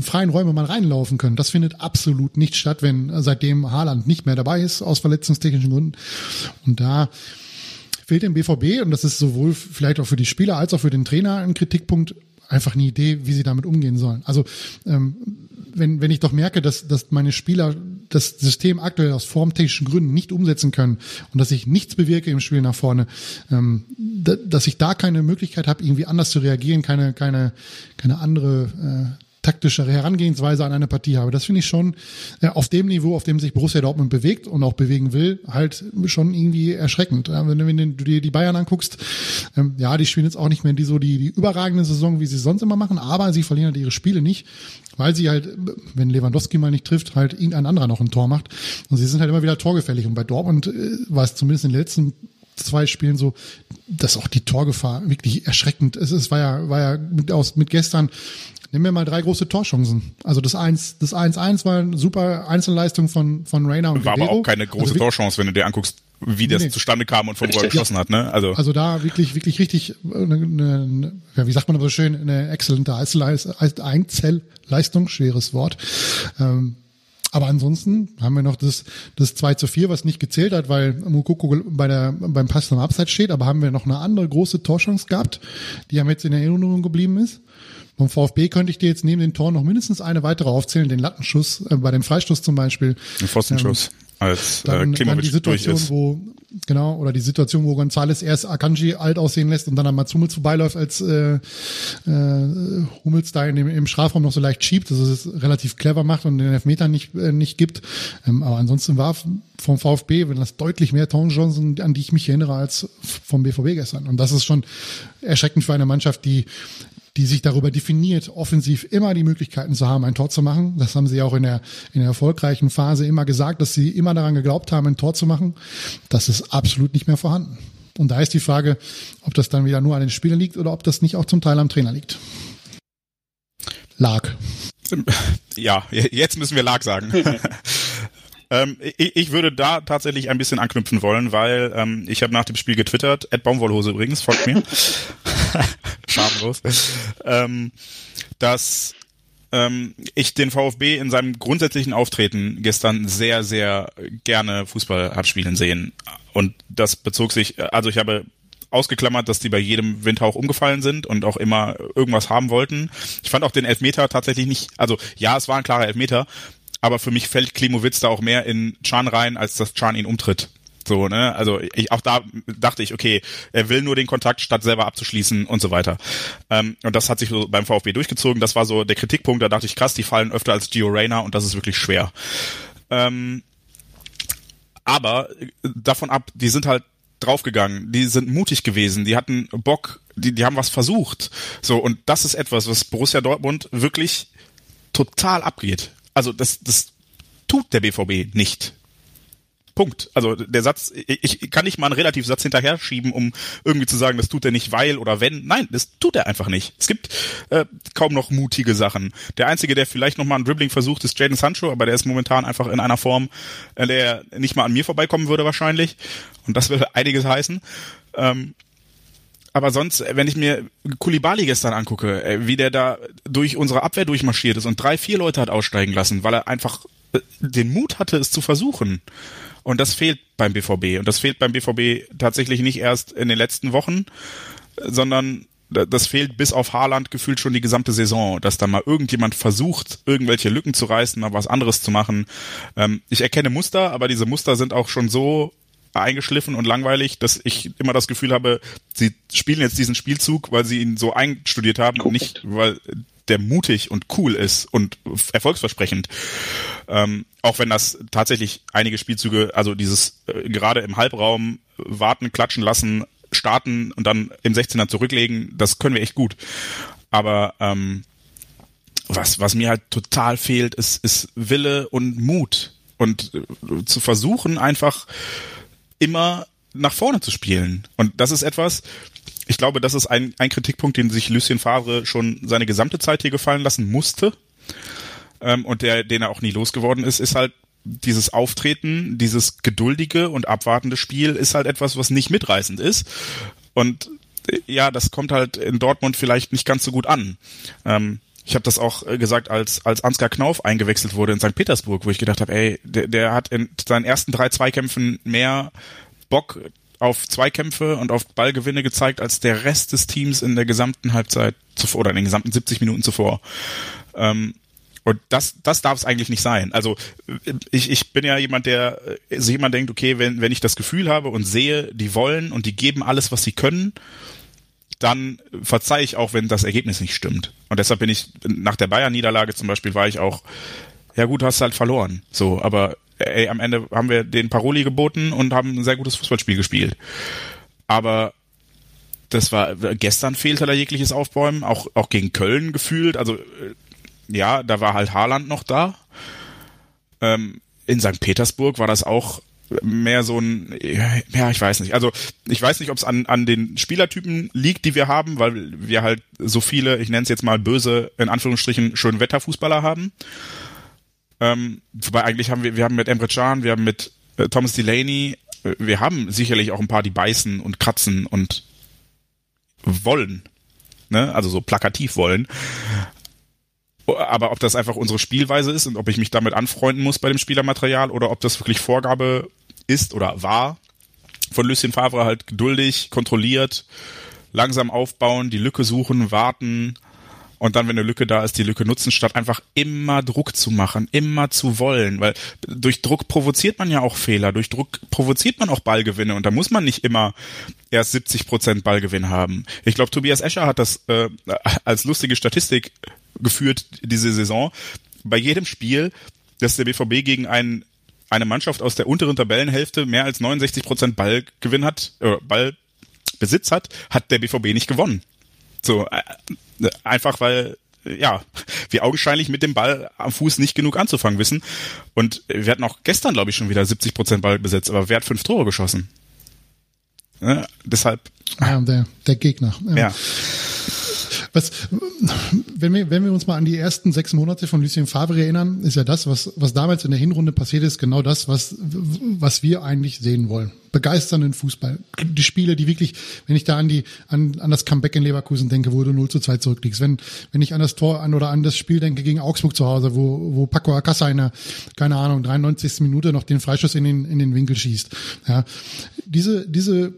freien Räume mal reinlaufen können. Das findet absolut nicht statt, wenn seitdem Haaland nicht mehr dabei ist, aus verletzungstechnischen Gründen. Und da fehlt dem BVB, und das ist sowohl vielleicht auch für die Spieler als auch für den Trainer ein Kritikpunkt, einfach eine Idee, wie sie damit umgehen sollen. Also ähm, wenn, wenn ich doch merke, dass, dass meine Spieler das System aktuell aus formtechnischen Gründen nicht umsetzen können und dass ich nichts bewirke im Spiel nach vorne, ähm, da, dass ich da keine Möglichkeit habe, irgendwie anders zu reagieren, keine, keine, keine andere äh, taktischere Herangehensweise an eine Partie habe. Das finde ich schon äh, auf dem Niveau, auf dem sich Borussia Dortmund bewegt und auch bewegen will, halt schon irgendwie erschreckend. Ja, wenn, wenn, du dir die Bayern anguckst, ähm, ja, die spielen jetzt auch nicht mehr die so die, die überragende Saison, wie sie sonst immer machen, aber sie verlieren halt ihre Spiele nicht, weil sie halt, wenn Lewandowski mal nicht trifft, halt irgendein anderer noch ein Tor macht. Und sie sind halt immer wieder torgefällig. Und bei Dortmund äh, war es zumindest in den letzten zwei Spielen so, dass auch die Torgefahr wirklich erschreckend ist. Es war ja, war ja mit, aus, mit gestern Nehmen wir mal drei große Torchancen. Also das 1, das 1-1 war eine super Einzelleistung von, von Rainer und War Guerrero. aber auch keine große also, Torchance, wenn du dir anguckst, wie das Nee. zustande kam und von wo er geschossen hat, ne? Also, Also da wirklich, wirklich richtig, äh, eine, eine, ja, wie sagt man aber so schön, eine exzellente Einzelleis- Einzelleistung, schweres Wort. Ähm, aber ansonsten haben wir noch das, das 2 zu 4, was nicht gezählt hat, weil Mukoko bei der, beim Pass zum Abseits steht, aber haben wir noch eine andere große Torchance gehabt, die haben jetzt in Erinnerung geblieben ist. Vom VfB könnte ich dir jetzt neben den Toren noch mindestens eine weitere aufzählen, den Lattenschuss, äh, bei dem Freistoß zum Beispiel. ein Pfostenschuss, als äh, Dann, dann die Klimovic durch Situation, ist. wo, genau, oder die Situation, wo Gonzales erst Akanji alt aussehen lässt und dann an Mats Hummels vorbeiläuft, als äh, äh, Hummels da in dem, im Strafraum noch so leicht schiebt, dass es es relativ clever macht und den Elfmeter nicht, äh, nicht gibt. Ähm, aber ansonsten war vom VfB, wenn das deutlich mehr Torchancen, an die ich mich erinnere, als vom BVB gestern. Und das ist schon erschreckend für eine Mannschaft, die die sich darüber definiert, offensiv immer die Möglichkeiten zu haben, ein Tor zu machen. Das haben sie auch in der, in der erfolgreichen Phase immer gesagt, dass sie immer daran geglaubt haben, ein Tor zu machen. Das ist absolut nicht mehr vorhanden. Und da ist die Frage, ob das dann wieder nur an den Spielern liegt oder ob das nicht auch zum Teil am Trainer liegt. Lag. Ja, jetzt müssen wir Lag sagen. ähm, ich, ich würde da tatsächlich ein bisschen anknüpfen wollen, weil ähm, ich habe nach dem Spiel getwittert, Ed Baumwollhose übrigens, folgt mir. Schamlos. Ähm, dass ähm, ich den VfB in seinem grundsätzlichen Auftreten gestern sehr, sehr gerne Fußball hab spielen sehen. Und das bezog sich, also ich habe ausgeklammert, dass die bei jedem Windhauch umgefallen sind und auch immer irgendwas haben wollten. Ich fand auch den Elfmeter tatsächlich nicht, also ja, es war ein klarer Elfmeter, aber für mich fällt Klimowitz da auch mehr in Chan rein, als dass Chan ihn umtritt. So, ne? Also ich, auch da dachte ich, okay, er will nur den Kontakt, statt selber abzuschließen und so weiter. Ähm, und das hat sich so beim VfB durchgezogen. Das war so der Kritikpunkt, da dachte ich, krass, die fallen öfter als Gio Reyna und das ist wirklich schwer. Ähm, aber äh, davon ab, die sind halt draufgegangen, die sind mutig gewesen, die hatten Bock, die, die haben was versucht. So, und das ist etwas, was Borussia Dortmund wirklich total abgeht. Also das, das tut der BVB nicht. Punkt. Also der Satz, ich, ich kann nicht mal einen Relativsatz hinterher schieben, um irgendwie zu sagen, das tut er nicht, weil oder wenn. Nein, das tut er einfach nicht. Es gibt äh, kaum noch mutige Sachen. Der einzige, der vielleicht noch mal ein Dribbling versucht, ist Jaden Sancho, aber der ist momentan einfach in einer Form, äh, der nicht mal an mir vorbeikommen würde wahrscheinlich. Und das würde einiges heißen. Ähm, aber sonst, wenn ich mir Kulibali gestern angucke, äh, wie der da durch unsere Abwehr durchmarschiert ist und drei, vier Leute hat aussteigen lassen, weil er einfach äh, den Mut hatte, es zu versuchen. Und das fehlt beim BVB. Und das fehlt beim BVB tatsächlich nicht erst in den letzten Wochen, sondern das fehlt bis auf Haaland gefühlt schon die gesamte Saison, dass da mal irgendjemand versucht, irgendwelche Lücken zu reißen, mal was anderes zu machen. Ähm, ich erkenne Muster, aber diese Muster sind auch schon so eingeschliffen und langweilig, dass ich immer das Gefühl habe, sie spielen jetzt diesen Spielzug, weil sie ihn so einstudiert haben und nicht, weil der mutig und cool ist und erfolgsversprechend. Ähm, auch wenn das tatsächlich einige Spielzüge, also dieses äh, gerade im Halbraum warten, klatschen lassen, starten und dann im 16er zurücklegen, das können wir echt gut. Aber ähm, was, was mir halt total fehlt, ist, ist Wille und Mut. Und äh, zu versuchen, einfach immer nach vorne zu spielen. Und das ist etwas, ich glaube, das ist ein, ein Kritikpunkt, den sich Lucien Favre schon seine gesamte Zeit hier gefallen lassen musste. Ähm, und der, den er auch nie losgeworden ist, ist halt dieses Auftreten, dieses geduldige und abwartende Spiel ist halt etwas, was nicht mitreißend ist. Und äh, ja, das kommt halt in Dortmund vielleicht nicht ganz so gut an. Ähm, ich habe das auch äh, gesagt, als als Ansgar Knauf eingewechselt wurde in St. Petersburg, wo ich gedacht habe, ey, der, der hat in seinen ersten drei Zweikämpfen mehr Bock auf Zweikämpfe und auf Ballgewinne gezeigt als der Rest des Teams in der gesamten Halbzeit zuvor oder in den gesamten 70 Minuten zuvor. Ähm, und das, das darf es eigentlich nicht sein. Also ich, ich bin ja jemand, der äh, sich immer denkt, okay, wenn, wenn ich das Gefühl habe und sehe, die wollen und die geben alles, was sie können, dann verzeihe ich auch, wenn das Ergebnis nicht stimmt. Und deshalb bin ich, nach der Bayern-Niederlage zum Beispiel, war ich auch, ja gut, hast halt verloren. So, aber ey, am Ende haben wir den Paroli geboten und haben ein sehr gutes Fußballspiel gespielt. Aber das war, gestern fehlte da jegliches Aufbäumen, auch, auch gegen Köln gefühlt. Also, äh, ja, da war halt Haaland noch da. Ähm, in St. Petersburg war das auch mehr so ein, ja, ich weiß nicht. Also ich weiß nicht, ob es an, an den Spielertypen liegt, die wir haben, weil wir halt so viele, ich nenne es jetzt mal böse, in Anführungsstrichen, schön Wetterfußballer haben. Ähm, wobei eigentlich haben wir, wir haben mit Emre Can, wir haben mit äh, Thomas Delaney, äh, wir haben sicherlich auch ein paar, die beißen und kratzen und wollen. Ne? Also so plakativ wollen. Aber ob das einfach unsere Spielweise ist und ob ich mich damit anfreunden muss bei dem Spielermaterial oder ob das wirklich Vorgabe ist oder war von Lucien Favre halt geduldig, kontrolliert, langsam aufbauen, die Lücke suchen, warten und dann, wenn eine Lücke da ist, die Lücke nutzen, statt einfach immer Druck zu machen, immer zu wollen, weil durch Druck provoziert man ja auch Fehler, durch Druck provoziert man auch Ballgewinne und da muss man nicht immer erst 70 Prozent Ballgewinn haben. Ich glaube, Tobias Escher hat das äh, als lustige Statistik geführt diese Saison. Bei jedem Spiel, dass der BVB gegen einen, eine Mannschaft aus der unteren Tabellenhälfte mehr als 69 Prozent Ballgewinn hat, äh, Ballbesitz hat, hat der BVB nicht gewonnen. So, äh, einfach weil ja, wir augenscheinlich mit dem Ball am Fuß nicht genug anzufangen wissen. Und wir hatten auch gestern, glaube ich, schon wieder 70 Prozent Ballbesitz, aber wer hat fünf Tore geschossen? Ja, deshalb. Ja, der, der Gegner. Ja. ja. Was, wenn wir, wenn wir uns mal an die ersten sechs Monate von Lucien Favre erinnern, ist ja das, was, was damals in der Hinrunde passiert ist, genau das, was, was wir eigentlich sehen wollen. Begeisternden Fußball. Die Spiele, die wirklich, wenn ich da an die, an, an das Comeback in Leverkusen denke, wo du 0 zu 2 zurückliegst, wenn, wenn ich an das Tor an oder an das Spiel denke gegen Augsburg zu Hause, wo, wo Paco Acassa in der, keine Ahnung, 93. Minute noch den Freischuss in den, in den Winkel schießt. Ja. Diese, diese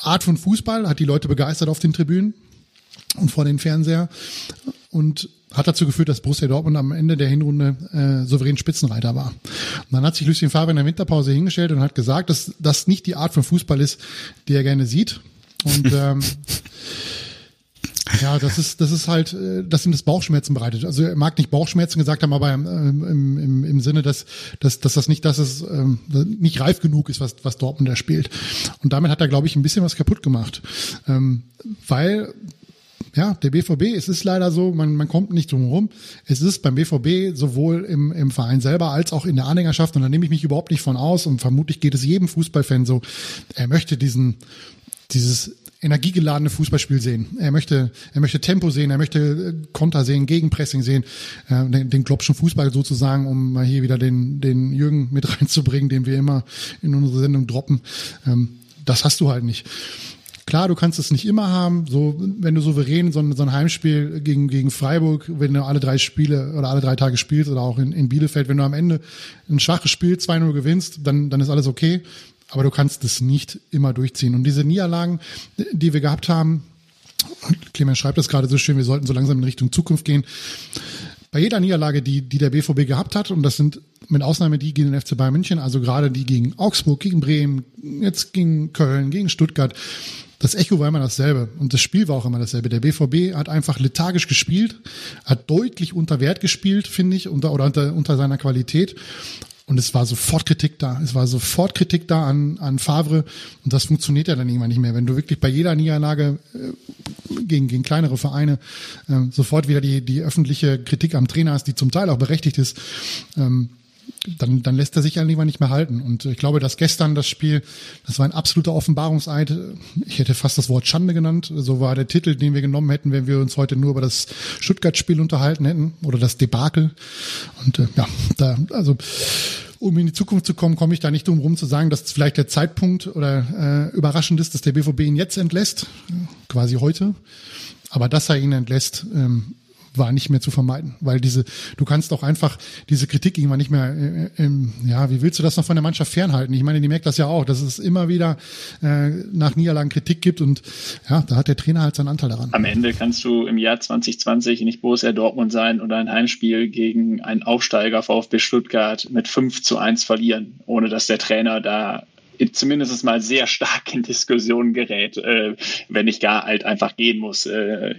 Art von Fußball hat die Leute begeistert auf den Tribünen und vor den Fernseher und hat dazu geführt, dass Borussia Dortmund am Ende der Hinrunde äh, souverän Spitzenreiter war. Und dann hat sich Lucien Favre in der Winterpause hingestellt und hat gesagt, dass das nicht die Art von Fußball ist, die er gerne sieht. Und ähm, ja, das ist, das ist halt, äh, dass ihm das Bauchschmerzen bereitet. Also er mag nicht Bauchschmerzen gesagt haben, aber im, im, im, im Sinne, dass, dass, dass das nicht, dass es ähm, nicht reif genug ist, was, was Dortmund da spielt. Und damit hat er, glaube ich, ein bisschen was kaputt gemacht. Ähm, weil ja, der BVB, es ist leider so, man, man kommt nicht drum herum. Es ist beim BVB sowohl im, im Verein selber als auch in der Anhängerschaft, und da nehme ich mich überhaupt nicht von aus, und vermutlich geht es jedem Fußballfan so, er möchte diesen, dieses energiegeladene Fußballspiel sehen. Er möchte, er möchte Tempo sehen, er möchte Konter sehen, Gegenpressing sehen, äh, den, den Klopschen Fußball sozusagen, um mal hier wieder den, den Jürgen mit reinzubringen, den wir immer in unsere Sendung droppen. Ähm, das hast du halt nicht. Klar, du kannst es nicht immer haben. So, wenn du souverän so ein, so ein Heimspiel gegen, gegen Freiburg, wenn du alle drei Spiele oder alle drei Tage spielst oder auch in, in Bielefeld, wenn du am Ende ein schwaches Spiel 2-0 gewinnst, dann, dann ist alles okay. Aber du kannst es nicht immer durchziehen. Und diese Niederlagen, die wir gehabt haben, Clemens schreibt das gerade so schön, wir sollten so langsam in Richtung Zukunft gehen bei jeder Niederlage, die, die der BVB gehabt hat, und das sind mit Ausnahme die gegen den FC Bayern München, also gerade die gegen Augsburg, gegen Bremen, jetzt gegen Köln, gegen Stuttgart, das Echo war immer dasselbe und das Spiel war auch immer dasselbe. Der BVB hat einfach lethargisch gespielt, hat deutlich unter Wert gespielt, finde ich, unter, oder unter, unter seiner Qualität. Und es war sofort Kritik da. Es war sofort Kritik da an, an Favre. Und das funktioniert ja dann irgendwann nicht mehr. Wenn du wirklich bei jeder Niederlage äh, gegen, gegen kleinere Vereine äh, sofort wieder die, die öffentliche Kritik am Trainer hast, die zum Teil auch berechtigt ist, ähm, dann, dann lässt er sich eigentlich nicht mehr halten. Und ich glaube, dass gestern das Spiel, das war ein absoluter Offenbarungseid. Ich hätte fast das Wort Schande genannt. So war der Titel, den wir genommen hätten, wenn wir uns heute nur über das Stuttgart-Spiel unterhalten hätten oder das Debakel. Und äh, ja, da, also um in die Zukunft zu kommen, komme ich da nicht drum rum zu sagen, dass vielleicht der Zeitpunkt oder äh, überraschend ist, dass der BVB ihn jetzt entlässt, quasi heute. Aber dass er ihn entlässt, ähm, war nicht mehr zu vermeiden, weil diese, du kannst auch einfach diese Kritik irgendwann nicht mehr, äh, ähm, ja, wie willst du das noch von der Mannschaft fernhalten? Ich meine, die merkt das ja auch, dass es immer wieder äh, nach Niederlagen Kritik gibt und ja, da hat der Trainer halt seinen Anteil daran. Am Ende kannst du im Jahr 2020 nicht Borussia Dortmund sein oder ein Heimspiel gegen einen Aufsteiger VfB Stuttgart mit 5 zu 1 verlieren, ohne dass der Trainer da zumindest mal sehr stark in Diskussionen gerät, äh, wenn ich gar halt einfach gehen muss. Äh,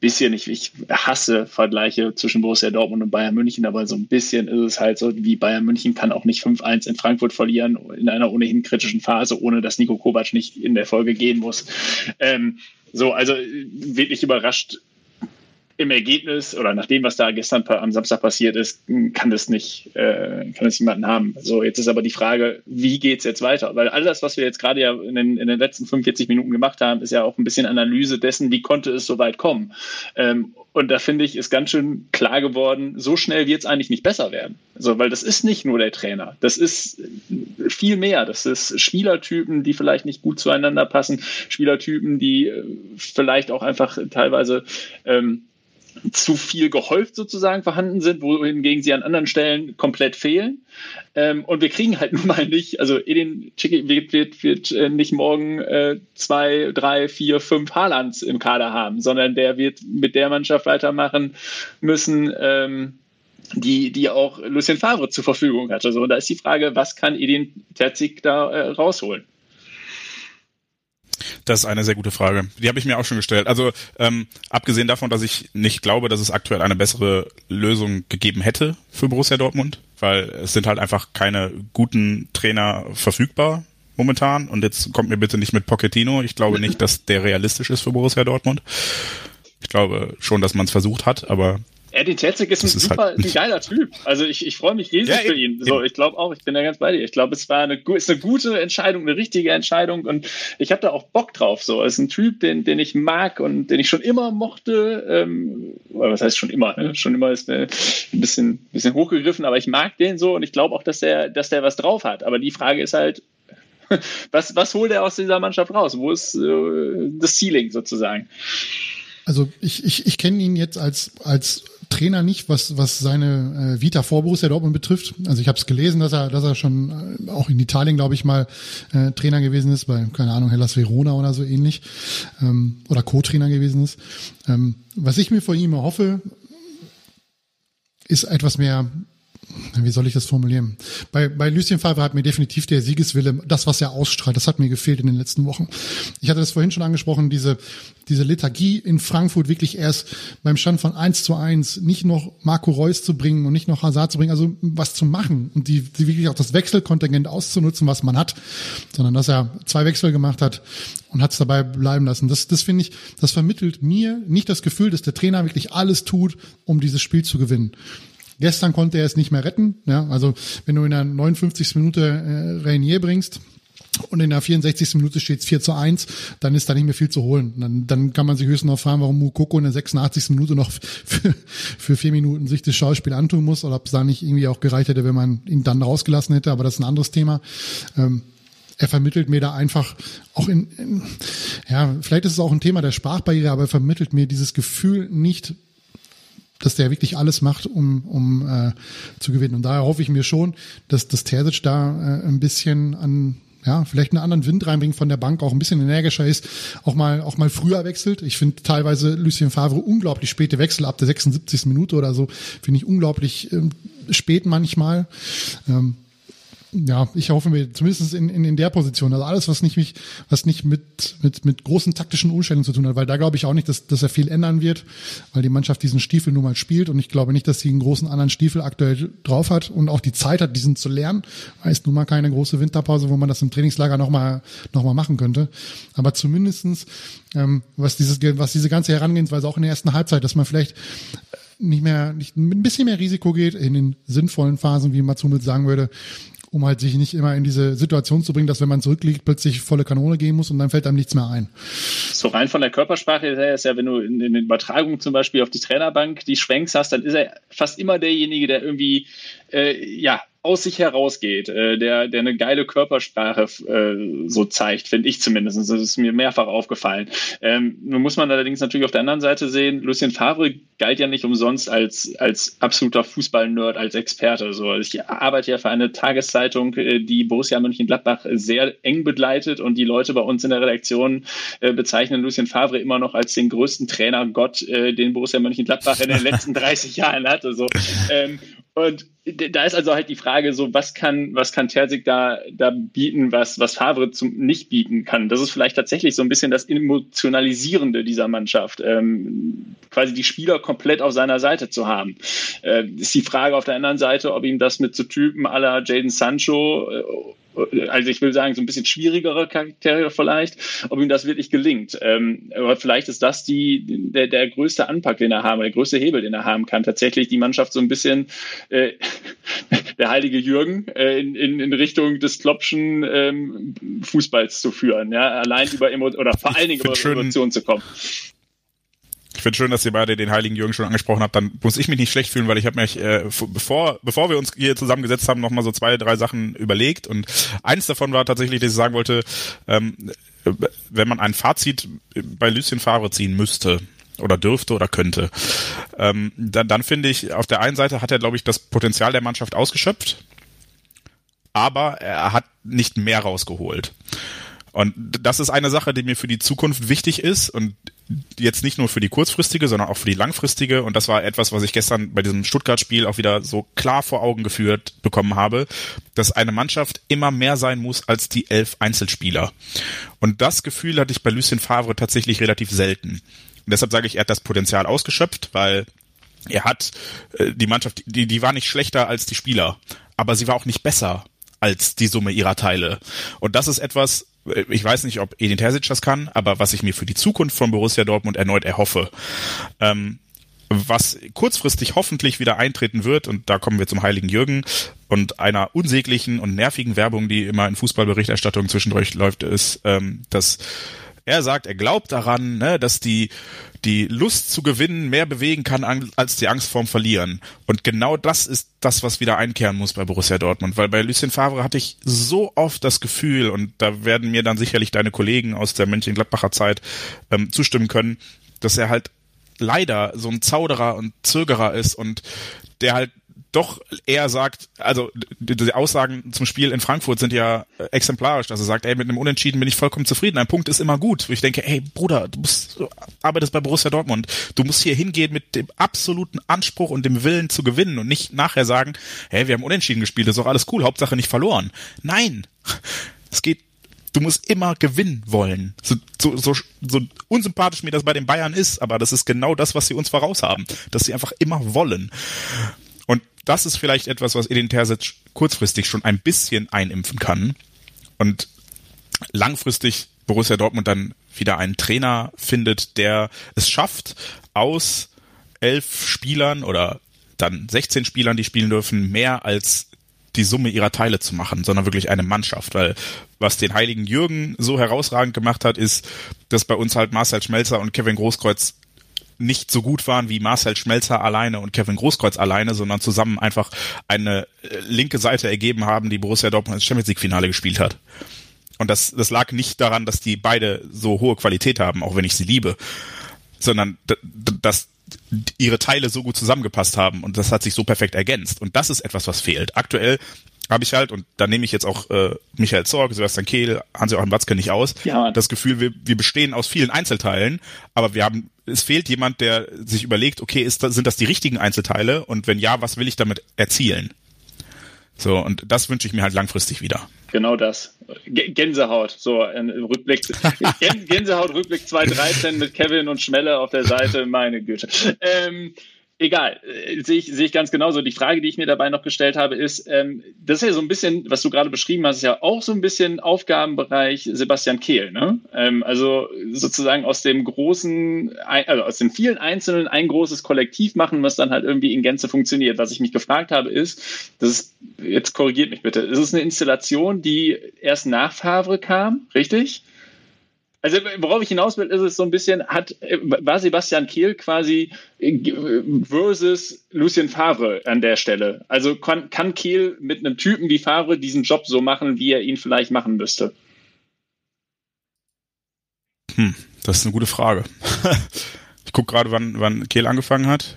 bisschen, ich, ich hasse Vergleiche zwischen Borussia Dortmund und Bayern München, aber so ein bisschen ist es halt so, wie Bayern München kann auch nicht 5-1 in Frankfurt verlieren in einer ohnehin kritischen Phase, ohne dass Nico Kovac nicht in der Folge gehen muss. Ähm, so, also wirklich überrascht im Ergebnis oder nach dem, was da gestern am Samstag passiert ist, kann das nicht, äh, kann das niemanden haben. So, jetzt ist aber die Frage, wie geht's jetzt weiter? Weil all das, was wir jetzt gerade ja in den, in den letzten 45 Minuten gemacht haben, ist ja auch ein bisschen Analyse dessen, wie konnte es so weit kommen. Ähm, und da finde ich, ist ganz schön klar geworden, so schnell wird es eigentlich nicht besser werden. So, weil das ist nicht nur der Trainer. Das ist viel mehr. Das ist Spielertypen, die vielleicht nicht gut zueinander passen. Spielertypen, die äh, vielleicht auch einfach teilweise ähm, zu viel gehäuft sozusagen vorhanden sind, wohingegen sie an anderen Stellen komplett fehlen. Ähm, und wir kriegen halt nun mal nicht, also Edin Chicky wird, wird, wird äh, nicht morgen äh, zwei, drei, vier, fünf Haalands im Kader haben, sondern der wird mit der Mannschaft weitermachen müssen, ähm, die, die auch Lucien Favre zur Verfügung hatte. Also, und da ist die Frage, was kann Edin Terzic da äh, rausholen? Das ist eine sehr gute Frage. Die habe ich mir auch schon gestellt. Also ähm, abgesehen davon, dass ich nicht glaube, dass es aktuell eine bessere Lösung gegeben hätte für Borussia Dortmund, weil es sind halt einfach keine guten Trainer verfügbar momentan. Und jetzt kommt mir bitte nicht mit Pochettino. Ich glaube nicht, dass der realistisch ist für Borussia Dortmund. Ich glaube schon, dass man es versucht hat, aber Eddie Tetzig ist ein ist super, halt ein geiler Typ. Also ich, ich freue mich riesig ja, für ihn. So, ich glaube auch, ich bin da ganz bei dir. Ich glaube, es war eine, ist eine gute Entscheidung, eine richtige Entscheidung und ich habe da auch Bock drauf. So, es ist ein Typ, den, den ich mag und den ich schon immer mochte. Ähm, was heißt schon immer? Ne? Schon immer ist ein bisschen, bisschen hochgegriffen, aber ich mag den so und ich glaube auch, dass der, dass der was drauf hat. Aber die Frage ist halt, was, was holt er aus dieser Mannschaft raus? Wo ist äh, das Ceiling sozusagen? Also ich, ich, ich kenne ihn jetzt als, als Trainer nicht, was, was seine äh, Vita vor Borussia Dortmund betrifft. Also ich habe es gelesen, dass er, dass er schon äh, auch in Italien, glaube ich, mal äh, Trainer gewesen ist, bei, keine Ahnung, Hellas Verona oder so ähnlich. Ähm, oder Co-Trainer gewesen ist. Ähm, was ich mir vor ihm erhoffe, ist etwas mehr wie soll ich das formulieren? Bei, bei Lucien Favre hat mir definitiv der Siegeswille, das, was er ausstrahlt, das hat mir gefehlt in den letzten Wochen. Ich hatte das vorhin schon angesprochen, diese, diese Lethargie in Frankfurt wirklich erst beim Stand von eins zu eins nicht noch Marco Reus zu bringen und nicht noch Hazard zu bringen, also was zu machen und die, die wirklich auch das Wechselkontingent auszunutzen, was man hat, sondern dass er zwei Wechsel gemacht hat und hat es dabei bleiben lassen. Das, das finde ich, das vermittelt mir nicht das Gefühl, dass der Trainer wirklich alles tut, um dieses Spiel zu gewinnen. Gestern konnte er es nicht mehr retten. Ja, also wenn du in der 59. Minute äh, Reinier bringst, und in der 64. Minute steht es 4 zu 1, dann ist da nicht mehr viel zu holen. Dann, dann kann man sich höchstens noch fragen, warum Mukoko in der 86. Minute noch für, für vier Minuten sich das Schauspiel antun muss oder ob es da nicht irgendwie auch gereicht hätte, wenn man ihn dann rausgelassen hätte, aber das ist ein anderes Thema. Ähm, er vermittelt mir da einfach auch in, in, ja, vielleicht ist es auch ein Thema der Sprachbarriere, aber er vermittelt mir dieses Gefühl nicht, dass der wirklich alles macht, um, um äh, zu gewinnen. Und daher hoffe ich mir schon, dass das Terzic da äh, ein bisschen an ja, vielleicht einen anderen Wind reinbringt von der Bank, auch ein bisschen energischer ist, auch mal, auch mal früher wechselt. Ich finde teilweise Lucien Favre unglaublich späte Wechsel ab der 76. Minute oder so, finde ich unglaublich ähm, spät manchmal. Ähm, ja, ich hoffe mir zumindest in, in, in der Position. Also alles, was nicht mich, was nicht mit, mit, mit großen taktischen Umstellungen zu tun hat, weil da glaube ich auch nicht, dass, dass er viel ändern wird, weil die Mannschaft diesen Stiefel nun mal spielt und ich glaube nicht, dass sie einen großen anderen Stiefel aktuell drauf hat und auch die Zeit hat, diesen zu lernen. Heißt nun mal keine große Winterpause, wo man das im Trainingslager nochmal noch mal machen könnte. Aber zumindestens ähm, was dieses, was diese ganze Herangehensweise auch in der ersten Halbzeit, dass man vielleicht nicht mehr, nicht, mit ein bisschen mehr Risiko geht in den sinnvollen Phasen, wie Mats Hummels sagen würde, um halt sich nicht immer in diese Situation zu bringen, dass wenn man zurückliegt, plötzlich volle Kanone gehen muss und dann fällt einem nichts mehr ein. So rein von der Körpersprache her ist ja, wenn du in, den Übertragungen zum Beispiel auf die Trainerbank die Schwenks hast, dann ist er fast immer derjenige, der irgendwie äh, ja aus sich herausgeht, äh, der, der eine geile Körpersprache äh, so zeigt, finde ich zumindest. Das ist mir mehrfach aufgefallen. Ähm, nun muss man allerdings natürlich auf der anderen Seite sehen, Lucien Favre galt ja nicht umsonst als, als absoluter Fußball-Nerd, als Experte. So. Also ich arbeite ja für eine Tageszeitung, äh, die Borussia Mönchengladbach sehr eng begleitet und die Leute bei uns in der Redaktion äh, bezeichnen Lucien Favre immer noch als den größten Trainergott, äh, den Borussia Mönchengladbach in den letzten 30 Jahren hatte. So. Ähm, und da ist also halt die Frage so, was kann, was kann Terzic da, da bieten, was, was Favre zum, nicht bieten kann? Das ist vielleicht tatsächlich so ein bisschen das Emotionalisierende dieser Mannschaft, ähm, quasi die Spieler komplett auf seiner Seite zu haben. Äh, ist die Frage auf der anderen Seite, ob ihm das mit so Typen aller Jaden Sancho äh, also ich will sagen, so ein bisschen schwierigere Charaktere vielleicht, ob ihm das wirklich gelingt. Ähm, aber vielleicht ist das die, der, der größte Anpack, den er haben, der größte Hebel, den er haben kann, tatsächlich die Mannschaft so ein bisschen äh, der heilige Jürgen äh, in, in, in Richtung des Kloppschen ähm, Fußballs zu führen, ja, allein über Emo oder vor allen Dingen über Emotionen zu kommen. Ich finde schön, dass ihr beide den Heiligen Jürgen schon angesprochen habt. Dann muss ich mich nicht schlecht fühlen, weil ich habe mich, äh, bevor, bevor wir uns hier zusammengesetzt haben, nochmal so zwei, drei Sachen überlegt. Und eins davon war tatsächlich, dass ich sagen wollte, ähm, wenn man ein Fazit bei Lucien Favre ziehen müsste, oder dürfte oder könnte. Ähm, dann, dann finde ich, auf der einen Seite hat er, glaube ich, das Potenzial der Mannschaft ausgeschöpft, aber er hat nicht mehr rausgeholt. Und das ist eine Sache, die mir für die Zukunft wichtig ist und jetzt nicht nur für die kurzfristige, sondern auch für die langfristige. Und das war etwas, was ich gestern bei diesem Stuttgart-Spiel auch wieder so klar vor Augen geführt bekommen habe, dass eine Mannschaft immer mehr sein muss als die elf Einzelspieler. Und das Gefühl hatte ich bei Lucien Favre tatsächlich relativ selten. Und deshalb sage ich, er hat das Potenzial ausgeschöpft, weil er hat äh, die Mannschaft, die, die war nicht schlechter als die Spieler, aber sie war auch nicht besser als die Summe ihrer Teile. Und das ist etwas, ich weiß nicht, ob Edin Terzic das kann, aber was ich mir für die Zukunft von Borussia Dortmund erneut erhoffe. Ähm, was kurzfristig hoffentlich wieder eintreten wird, und da kommen wir zum Heiligen Jürgen und einer unsäglichen und nervigen Werbung, die immer in Fußballberichterstattung zwischendurch läuft, ist, ähm, dass er sagt, er glaubt daran, ne, dass die, die Lust zu gewinnen mehr bewegen kann als die Angst vorm Verlieren. Und genau das ist das, was wieder einkehren muss bei Borussia Dortmund. Weil bei Lucien Favre hatte ich so oft das Gefühl, und da werden mir dann sicherlich deine Kollegen aus der Mönchengladbacher Zeit ähm, zustimmen können, dass er halt leider so ein Zauderer und Zögerer ist und der halt doch eher sagt, also die Aussagen zum Spiel in Frankfurt sind ja äh, exemplarisch, dass er sagt, ey, mit einem Unentschieden bin ich vollkommen zufrieden. Ein Punkt ist immer gut. Ich denke, ey, Bruder, du, musst, du arbeitest bei Borussia Dortmund. Du musst hier hingehen mit dem absoluten Anspruch und dem Willen zu gewinnen und nicht nachher sagen, hey, wir haben Unentschieden gespielt, das ist doch alles cool, Hauptsache nicht verloren. Nein! Es geht du musst immer gewinnen wollen. So, so, so, so unsympathisch mir das bei den Bayern ist, aber das ist genau das, was sie uns voraus haben, dass sie einfach immer wollen. Das ist vielleicht etwas, was Edin Terzic kurzfristig schon ein bisschen einimpfen kann. Und langfristig Borussia Dortmund dann wieder einen Trainer findet, der es schafft, aus elf Spielern oder dann 16 Spielern, die spielen dürfen, mehr als die Summe ihrer Teile zu machen, sondern wirklich eine Mannschaft. Weil was den heiligen Jürgen so herausragend gemacht hat, ist, dass bei uns halt Marcel Schmelzer und Kevin Großkreuz nicht so gut waren wie Marcel Schmelzer alleine und Kevin Großkreuz alleine, sondern zusammen einfach eine äh, linke Seite ergeben haben, die Borussia Dortmund ins Champions League Finale gespielt hat. Und das, das lag nicht daran, dass die beide so hohe Qualität haben, auch wenn ich sie liebe, sondern dass ihre Teile so gut zusammengepasst haben und das hat sich so perfekt ergänzt. Und das ist etwas, was fehlt. Aktuell habe ich halt, und da nehme ich jetzt auch äh, Michael Zorg, Sebastian Kehl, Hans-Joachim Watzke nicht aus, Ja. das Gefühl, wir, wir bestehen aus vielen Einzelteilen, aber wir haben, es fehlt jemand, der sich überlegt, okay, ist sind das die richtigen Einzelteile und wenn ja, was will ich damit erzielen? So, und das wünsche ich mir halt langfristig wieder. Genau das. Gänsehaut, so ein Rückblick. Gän Gänsehaut, Rückblick 2013 mit Kevin und Schmelle auf der Seite, meine Güte. Ähm, egal, äh, sehe ich, sehe ich ganz genauso. Die Frage, die ich mir dabei noch gestellt habe, ist, ähm, das ist ja so ein bisschen, was du gerade beschrieben hast, ist ja auch so ein bisschen Aufgabenbereich Sebastian Kehl, ne? Ähm, also sozusagen aus dem großen, also aus den vielen Einzelnen ein großes Kollektiv machen, was dann halt irgendwie in Gänze funktioniert. Was ich mich gefragt habe, ist, das ist, jetzt korrigiert mich bitte, ist es eine Installation, die erst nach Favre kam, richtig? Also worauf ich hinaus will, ist es so ein bisschen, hat, war Sebastian Kehl quasi äh, versus Lucien Favre an der Stelle. Also kann, kann Kehl mit einem Typen wie Favre diesen Job so machen, wie er ihn vielleicht machen müsste? Hm, das ist eine gute Frage. ich gucke gerade, wann, wann Kehl angefangen hat.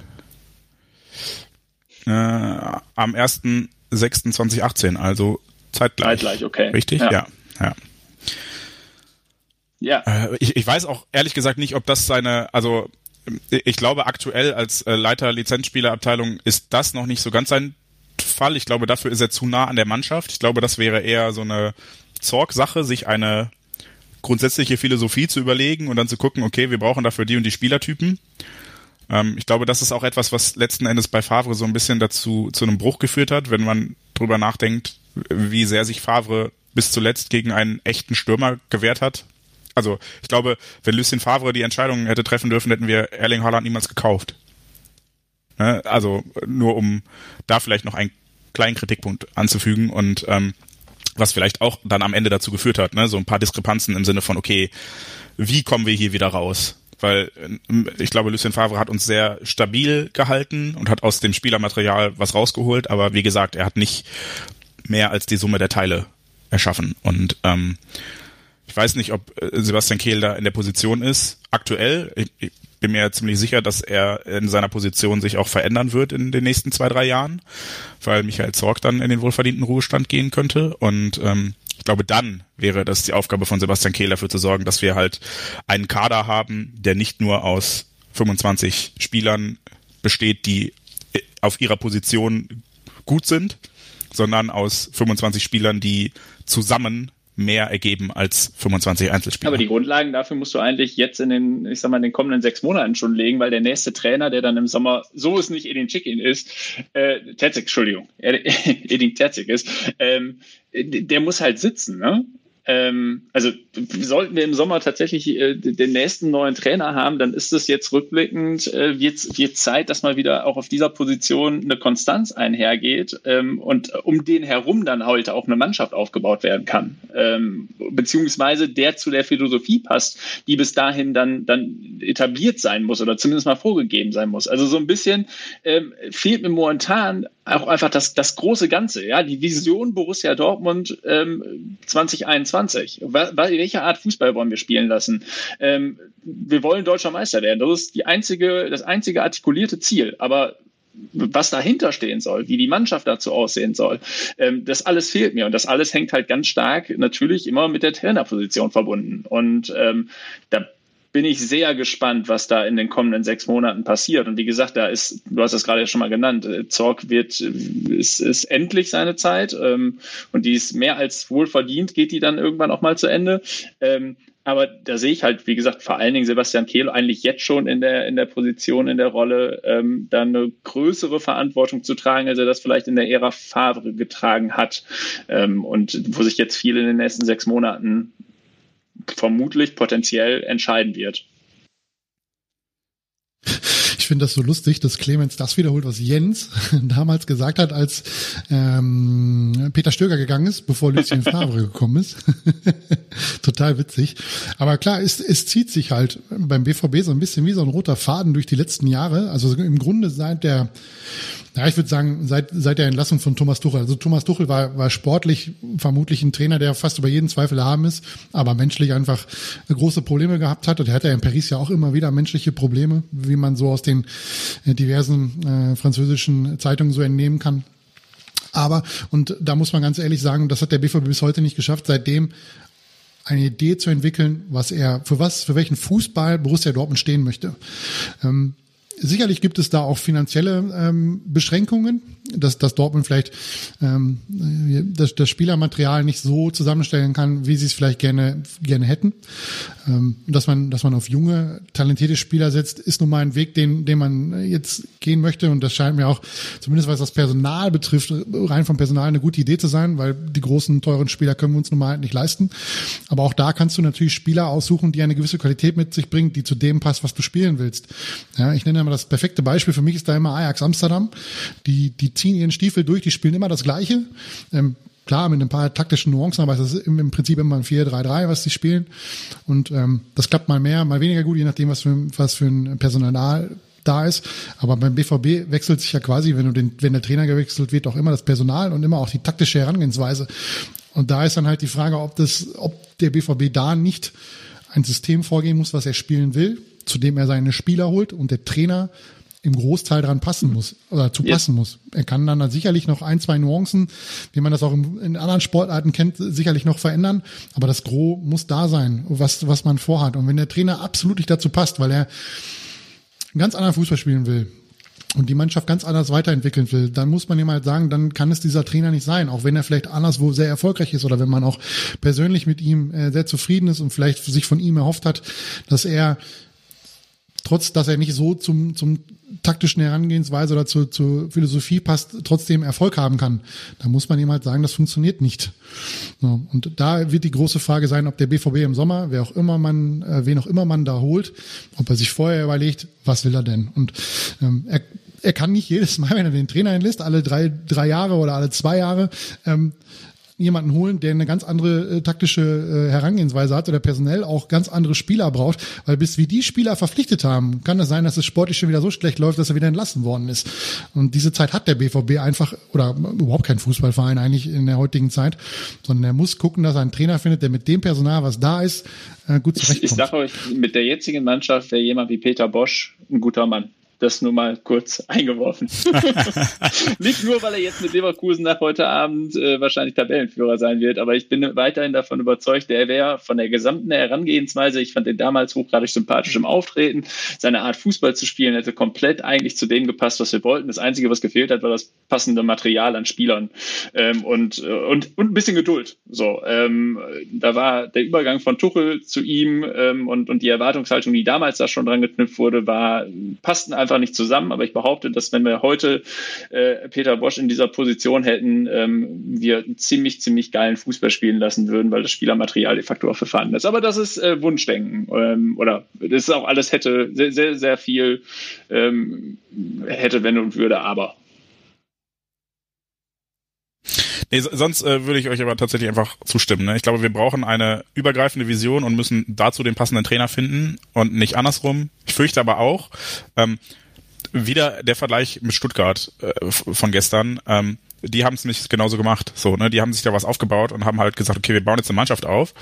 Äh, am 1.6.2018, also zeitgleich. Zeitgleich, okay. Richtig? Ja. ja. ja. Ja, Äh, ich, ich weiß auch ehrlich gesagt nicht, ob das seine, also äh, ich glaube aktuell als äh, Leiter Lizenzspielerabteilung ist das noch nicht so ganz sein Fall. Ich glaube, dafür ist er zu nah an der Mannschaft. Ich glaube, das wäre eher so eine Zorg-Sache, sich eine grundsätzliche Philosophie zu überlegen und dann zu gucken, okay, wir brauchen dafür die und die Spielertypen. Ähm, ich glaube, das ist auch etwas, was letzten Endes bei Favre so ein bisschen dazu zu einem Bruch geführt hat, wenn man drüber nachdenkt, wie sehr sich Favre bis zuletzt gegen einen echten Stürmer gewehrt hat. Also ich glaube, wenn Lucien Favre die Entscheidung hätte treffen dürfen, hätten wir Erling Haaland niemals gekauft. Ne? Also nur um da vielleicht noch einen kleinen Kritikpunkt anzufügen und ähm, was vielleicht auch dann am Ende dazu geführt hat, ne? so ein paar Diskrepanzen im Sinne von, okay, wie kommen wir hier wieder raus? Weil ähm, ich glaube, Lucien Favre hat uns sehr stabil gehalten und hat aus dem Spielermaterial was rausgeholt, aber wie gesagt, er hat nicht mehr als die Summe der Teile erschaffen. Und ähm, ich weiß nicht, ob äh, Sebastian Kehl da in der Position ist. Aktuell, ich, ich bin mir ziemlich sicher, dass er in seiner Position sich auch verändern wird in den nächsten zwei, drei Jahren, weil Michael Zorg dann in den wohlverdienten Ruhestand gehen könnte. Und ähm, ich glaube, dann wäre das die Aufgabe von Sebastian Kehl dafür zu sorgen, dass wir halt einen Kader haben, der nicht nur aus 25 Spielern besteht, die äh, auf ihrer Position gut sind, sondern aus 25 Spielern, die zusammen mehr ergeben als 25 Einzelspieler. aber die Grundlagen dafür musst du eigentlich jetzt in den, ich sag mal, in den kommenden sechs Monaten schon legen, weil der nächste Trainer, der dann im Sommer, so es nicht Edin Chicken ist, äh, Terzig, Entschuldigung, Edin Terzig ist, ähm, der muss halt sitzen, ne? Ähm, also sollten wir im Sommer tatsächlich äh, den nächsten neuen Trainer haben, dann ist es jetzt rückblickend, äh, wird, wird Zeit, dass mal wieder auch auf dieser Position eine Konstanz einhergeht ähm, und um den herum dann heute auch eine Mannschaft aufgebaut werden kann. Ähm, beziehungsweise der zu der Philosophie passt, die bis dahin dann, dann etabliert sein muss oder zumindest mal vorgegeben sein muss. Also so ein bisschen ähm, fehlt mir momentan auch einfach das, das große Ganze, ja, die Vision Borussia Dortmund ähm, 2021. Wa- wa- Welche Art Fußball wollen wir spielen lassen? Ähm, wir wollen deutscher Meister werden. Das ist die einzige, das einzige artikulierte Ziel. Aber was dahinter stehen soll, wie die Mannschaft dazu aussehen soll, ähm, das alles fehlt mir. Und das alles hängt halt ganz stark natürlich immer mit der Trainerposition verbunden. Und ähm, da bin ich sehr gespannt, was da in den kommenden sechs Monaten passiert. Und wie gesagt, da ist, du hast das gerade schon mal genannt, äh, Zorg wird, äh, ist, ist endlich seine Zeit ähm, und die ist mehr als wohlverdient, geht die dann irgendwann auch mal zu Ende. Ähm, aber da sehe ich halt, wie gesagt, vor allen Dingen Sebastian Kehl eigentlich jetzt schon in der, in der Position, in der Rolle, ähm, dann eine größere Verantwortung zu tragen, als er das vielleicht in der Ära Favre getragen hat. Ähm, und wo sich jetzt viel in den nächsten sechs Monaten vermutlich potenziell entscheiden wird. Ich finde das so lustig, dass Clemens das wiederholt, was Jens damals gesagt hat, als ähm, Peter Stöger gegangen ist, bevor Lucien Favre gekommen ist. Total witzig. Aber klar, es, es zieht sich halt beim BVB so ein bisschen wie so ein roter Faden durch die letzten Jahre. Also im Grunde seit der ja, ich würde sagen, seit, seit der Entlassung von Thomas Tuchel. Also Thomas Tuchel war, war sportlich vermutlich ein Trainer, der fast über jeden Zweifel haben ist, aber menschlich einfach große Probleme gehabt hat. Und er hatte ja in Paris ja auch immer wieder menschliche Probleme, wie man so aus den äh, diversen äh, französischen Zeitungen so entnehmen kann. Aber, und da muss man ganz ehrlich sagen, das hat der BVB bis heute nicht geschafft, seitdem eine Idee zu entwickeln, was er, für was, für welchen Fußball Borussia Dortmund stehen möchte. Ähm, sicherlich gibt es da auch finanzielle ähm, Beschränkungen, dass, dass Dortmund vielleicht ähm, das, das Spielermaterial nicht so zusammenstellen kann, wie sie es vielleicht gerne gerne hätten. Ähm, dass man dass man auf junge talentierte Spieler setzt, ist nun mal ein Weg, den den man jetzt gehen möchte und das scheint mir auch zumindest was das Personal betrifft rein vom Personal eine gute Idee zu sein, weil die großen teuren Spieler können wir uns nun mal halt nicht leisten. Aber auch da kannst du natürlich Spieler aussuchen, die eine gewisse Qualität mit sich bringen, die zu dem passt, was du spielen willst. Ja, ich nenne immer das perfekte Beispiel für mich ist da immer Ajax Amsterdam, die die ziehen ihren Stiefel durch, die spielen immer das Gleiche. Ähm, klar, mit ein paar taktischen Nuancen, aber es ist im, Prinzip immer ein 4-3-3, was sie spielen. Und ähm, das klappt mal mehr, mal weniger gut, je nachdem, was für, was für ein Personal da ist. Aber beim BVB wechselt sich ja quasi, wenn du den, wenn der Trainer gewechselt wird, auch immer das Personal und immer auch die taktische Herangehensweise. Und da ist dann halt die Frage, ob das, ob der BVB da nicht ein System vorgehen muss, was er spielen will, zu dem er seine Spieler holt und der Trainer im Großteil dran passen muss oder zu passen yes. muss. Er kann dann, sicherlich noch ein, zwei Nuancen, wie man das auch in anderen Sportarten kennt, sicherlich noch verändern. Aber das Gros muss da sein, was, was man vorhat. Und wenn der Trainer absolut nicht dazu passt, weil er einen ganz anderen Fußball spielen will, und die Mannschaft ganz anders weiterentwickeln will, dann muss man ihm halt sagen, dann kann es dieser Trainer nicht sein, auch wenn er vielleicht anderswo sehr erfolgreich ist oder wenn man auch persönlich mit ihm äh, sehr zufrieden ist und vielleicht sich von ihm erhofft hat, dass er trotz dass er nicht so zum, zum taktischen Herangehensweise oder zur, zur Philosophie passt, trotzdem Erfolg haben kann. Da muss man ihm halt sagen, das funktioniert nicht. So, und da wird die große Frage sein, ob der BVB im Sommer, wer auch immer man, äh, wen auch immer man da holt, ob er sich vorher überlegt, was will er denn? Und ähm, er, er kann nicht jedes Mal, wenn er den Trainer entlässt, alle drei, drei Jahre oder alle zwei Jahre, ähm, jemanden holen, der eine ganz andere äh, taktische äh, Herangehensweise hat oder personell auch ganz andere Spieler braucht, weil bis wir die Spieler verpflichtet haben, kann es sein, dass es sportlich schon wieder so schlecht läuft, dass er wieder entlassen worden ist. Und diese Zeit hat der BVB einfach oder überhaupt kein Fußballverein eigentlich in der heutigen Zeit, sondern er muss gucken, dass er einen Trainer findet, der mit dem Personal, was da ist, äh, gut zurechtkommt. Ich, ich sage euch, mit der jetzigen Mannschaft wäre jemand wie Peter Bosch ein guter Mann. Das nur mal kurz eingeworfen. Nicht nur, weil er jetzt mit Leverkusen nach heute Abend äh, wahrscheinlich Tabellenführer sein wird, aber ich bin weiterhin davon überzeugt, der wäre von der gesamten Herangehensweise, ich fand den damals hochgradig sympathisch im Auftreten, seine Art Fußball zu spielen hätte komplett eigentlich zu dem gepasst, was wir wollten. Das Einzige, was gefehlt hat, war das passende Material an Spielern ähm, und, äh, und, und ein bisschen Geduld. So, ähm, da war der Übergang von Tuchel zu ihm ähm, und, und die Erwartungshaltung, die damals da schon dran geknüpft wurde, war passten einfach einfach nicht zusammen. Aber ich behaupte, dass wenn wir heute äh, Peter Bosch in dieser Position hätten, ähm, wir einen ziemlich, ziemlich geilen Fußball spielen lassen würden, weil das Spielermaterial de facto auch vorhanden ist. Aber das ist äh, Wunschdenken. Ähm, oder das ist auch alles hätte sehr, sehr, sehr viel ähm, hätte, wenn und würde, aber. Nee, sonst äh, würde ich euch aber tatsächlich einfach zustimmen. Ne? Ich glaube, wir brauchen eine übergreifende Vision und müssen dazu den passenden Trainer finden und nicht andersrum. Ich fürchte aber auch, ähm, wieder der Vergleich mit Stuttgart äh, von gestern. Ähm, die haben es nicht genauso gemacht. So, ne, die haben sich da was aufgebaut und haben halt gesagt, okay, wir bauen jetzt eine Mannschaft auf.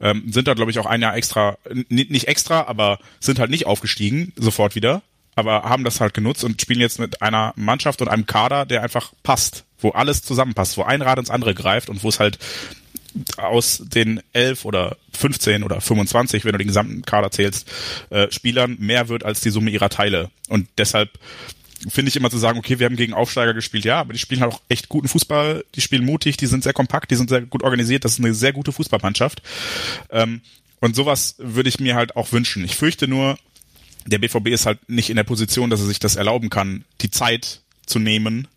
Ähm, sind da, glaube ich, auch ein Jahr extra, nicht extra, aber sind halt nicht aufgestiegen, sofort wieder. Aber haben das halt genutzt und spielen jetzt mit einer Mannschaft und einem Kader, der einfach passt, wo alles zusammenpasst, wo ein Rad ins andere greift und wo es halt aus den elf oder 15 oder 25, wenn du den gesamten Kader zählst, äh, Spielern mehr wird als die Summe ihrer Teile. Und deshalb finde ich immer zu sagen, okay, wir haben gegen Aufsteiger gespielt, ja, aber die spielen halt auch echt guten Fußball, die spielen mutig, die sind sehr kompakt, die sind sehr gut organisiert, das ist eine sehr gute Fußballmannschaft. Ähm, und sowas würde ich mir halt auch wünschen. Ich fürchte nur, der BVB ist halt nicht in der Position, dass er sich das erlauben kann, die Zeit zu nehmen,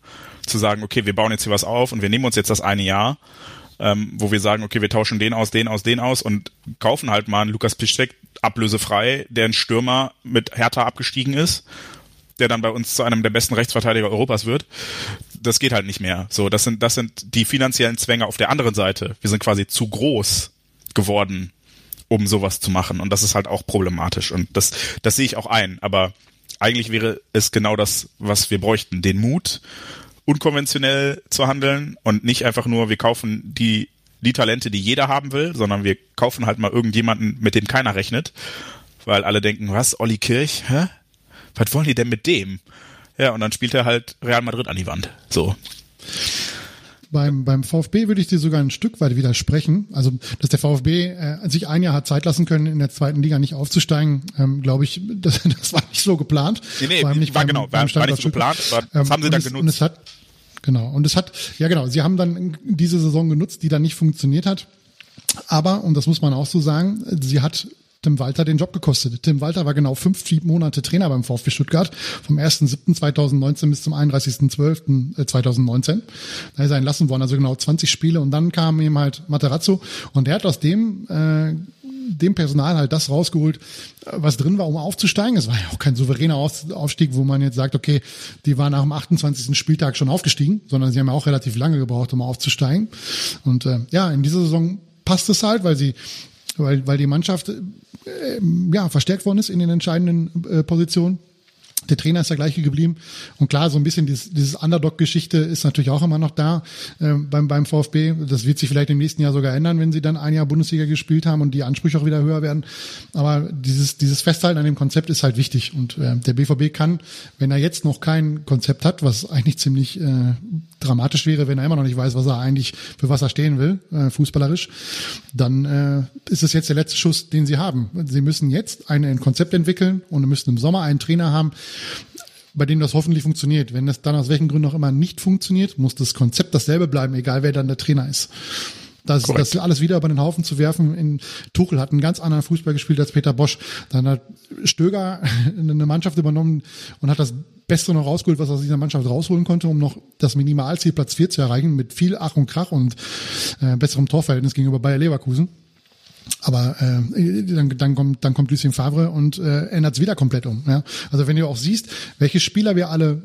zu sagen, okay, wir bauen jetzt hier was auf und wir nehmen uns jetzt das eine Jahr ähm, wo wir sagen, okay, wir tauschen den aus, den aus, den aus und kaufen halt mal einen Lukas Piszczek ablösefrei, der ein Stürmer mit Hertha abgestiegen ist, der dann bei uns zu einem der besten Rechtsverteidiger Europas wird. Das geht halt nicht mehr. So, das sind, das sind die finanziellen Zwänge auf der anderen Seite. Wir sind quasi zu groß geworden, um sowas zu machen. Und das ist halt auch problematisch. Und das, das sehe ich auch ein. Aber eigentlich wäre es genau das, was wir bräuchten. Den Mut, unkonventionell zu handeln und nicht einfach nur, wir kaufen die, die Talente, die jeder haben will, sondern wir kaufen halt mal irgendjemanden, mit dem keiner rechnet, weil alle denken, was, Olli Kirch, hä? Was wollen die denn mit dem? Ja, und dann spielt er halt Real Madrid an die Wand. So. Beim, beim VfB würde ich dir sogar ein Stück weit widersprechen. Also, dass der VfB äh, sich ein Jahr hat Zeit lassen können, in der zweiten Liga nicht aufzusteigen, ähm, glaube ich, das, das war nicht so geplant. Nee, nee, allem nicht war beim- genau, war, beim war nicht so geplant, aber ähm, das haben sie dann es, Und genutzt. es hat, genau, und es hat, ja genau, sie haben dann diese Saison genutzt, die dann nicht funktioniert hat. Aber, und das muss man auch so sagen, sie hat Tim Walter den Job gekostet. Tim Walter war genau fünf Monate Trainer beim VfB Stuttgart, vom 1.7.2019 bis zum 31.12.2019. Da ist er entlassen worden, also genau 20 Spiele. Und dann kam eben halt Materazzo und der hat aus dem äh, dem Personal halt das rausgeholt, was drin war, um aufzusteigen. Es war ja auch kein souveräner Auf- Aufstieg, wo man jetzt sagt, okay, die waren nach dem 28. Spieltag schon aufgestiegen, sondern sie haben ja auch relativ lange gebraucht, um aufzusteigen. Und äh, ja, in dieser Saison passt es halt, weil sie, weil, weil die Mannschaft äh, ja verstärkt worden ist in den entscheidenden äh, Positionen. Der Trainer ist der gleiche geblieben. Und klar, so ein bisschen dieses, dieses Underdog-Geschichte ist natürlich auch immer noch da äh, beim, beim VfB. Das wird sich vielleicht im nächsten Jahr sogar ändern, wenn sie dann ein Jahr Bundesliga gespielt haben und die Ansprüche auch wieder höher werden. Aber dieses, dieses Festhalten an dem Konzept ist halt wichtig. Und äh, der BVB kann, wenn er jetzt noch kein Konzept hat, was eigentlich ziemlich äh, dramatisch wäre, wenn er immer noch nicht weiß, was er eigentlich, für was er stehen will, äh, fußballerisch, dann äh, ist es jetzt der letzte Schuss, den sie haben. Sie müssen jetzt ein, ein Konzept entwickeln und müssen im Sommer einen Trainer haben, bei dem das hoffentlich funktioniert. Wenn das dann aus welchen Gründen auch immer nicht funktioniert, muss das Konzept dasselbe bleiben, egal wer dann der Trainer ist. Das, das alles wieder über den Haufen zu werfen. In Tuchel hat einen ganz anderen Fußball gespielt als Peter Bosch. Dann hat Stöger eine Mannschaft übernommen und hat das Beste noch rausgeholt, was er aus dieser Mannschaft rausholen konnte, um noch das Minimalziel Platz 4 zu erreichen, mit viel Ach und Krach und äh, besserem Torverhältnis gegenüber Bayer Leverkusen. Aber äh, dann, dann kommt dann kommt Lucien Favre und äh, ändert es wieder komplett um. Ja? Also wenn du auch siehst, welche Spieler wir alle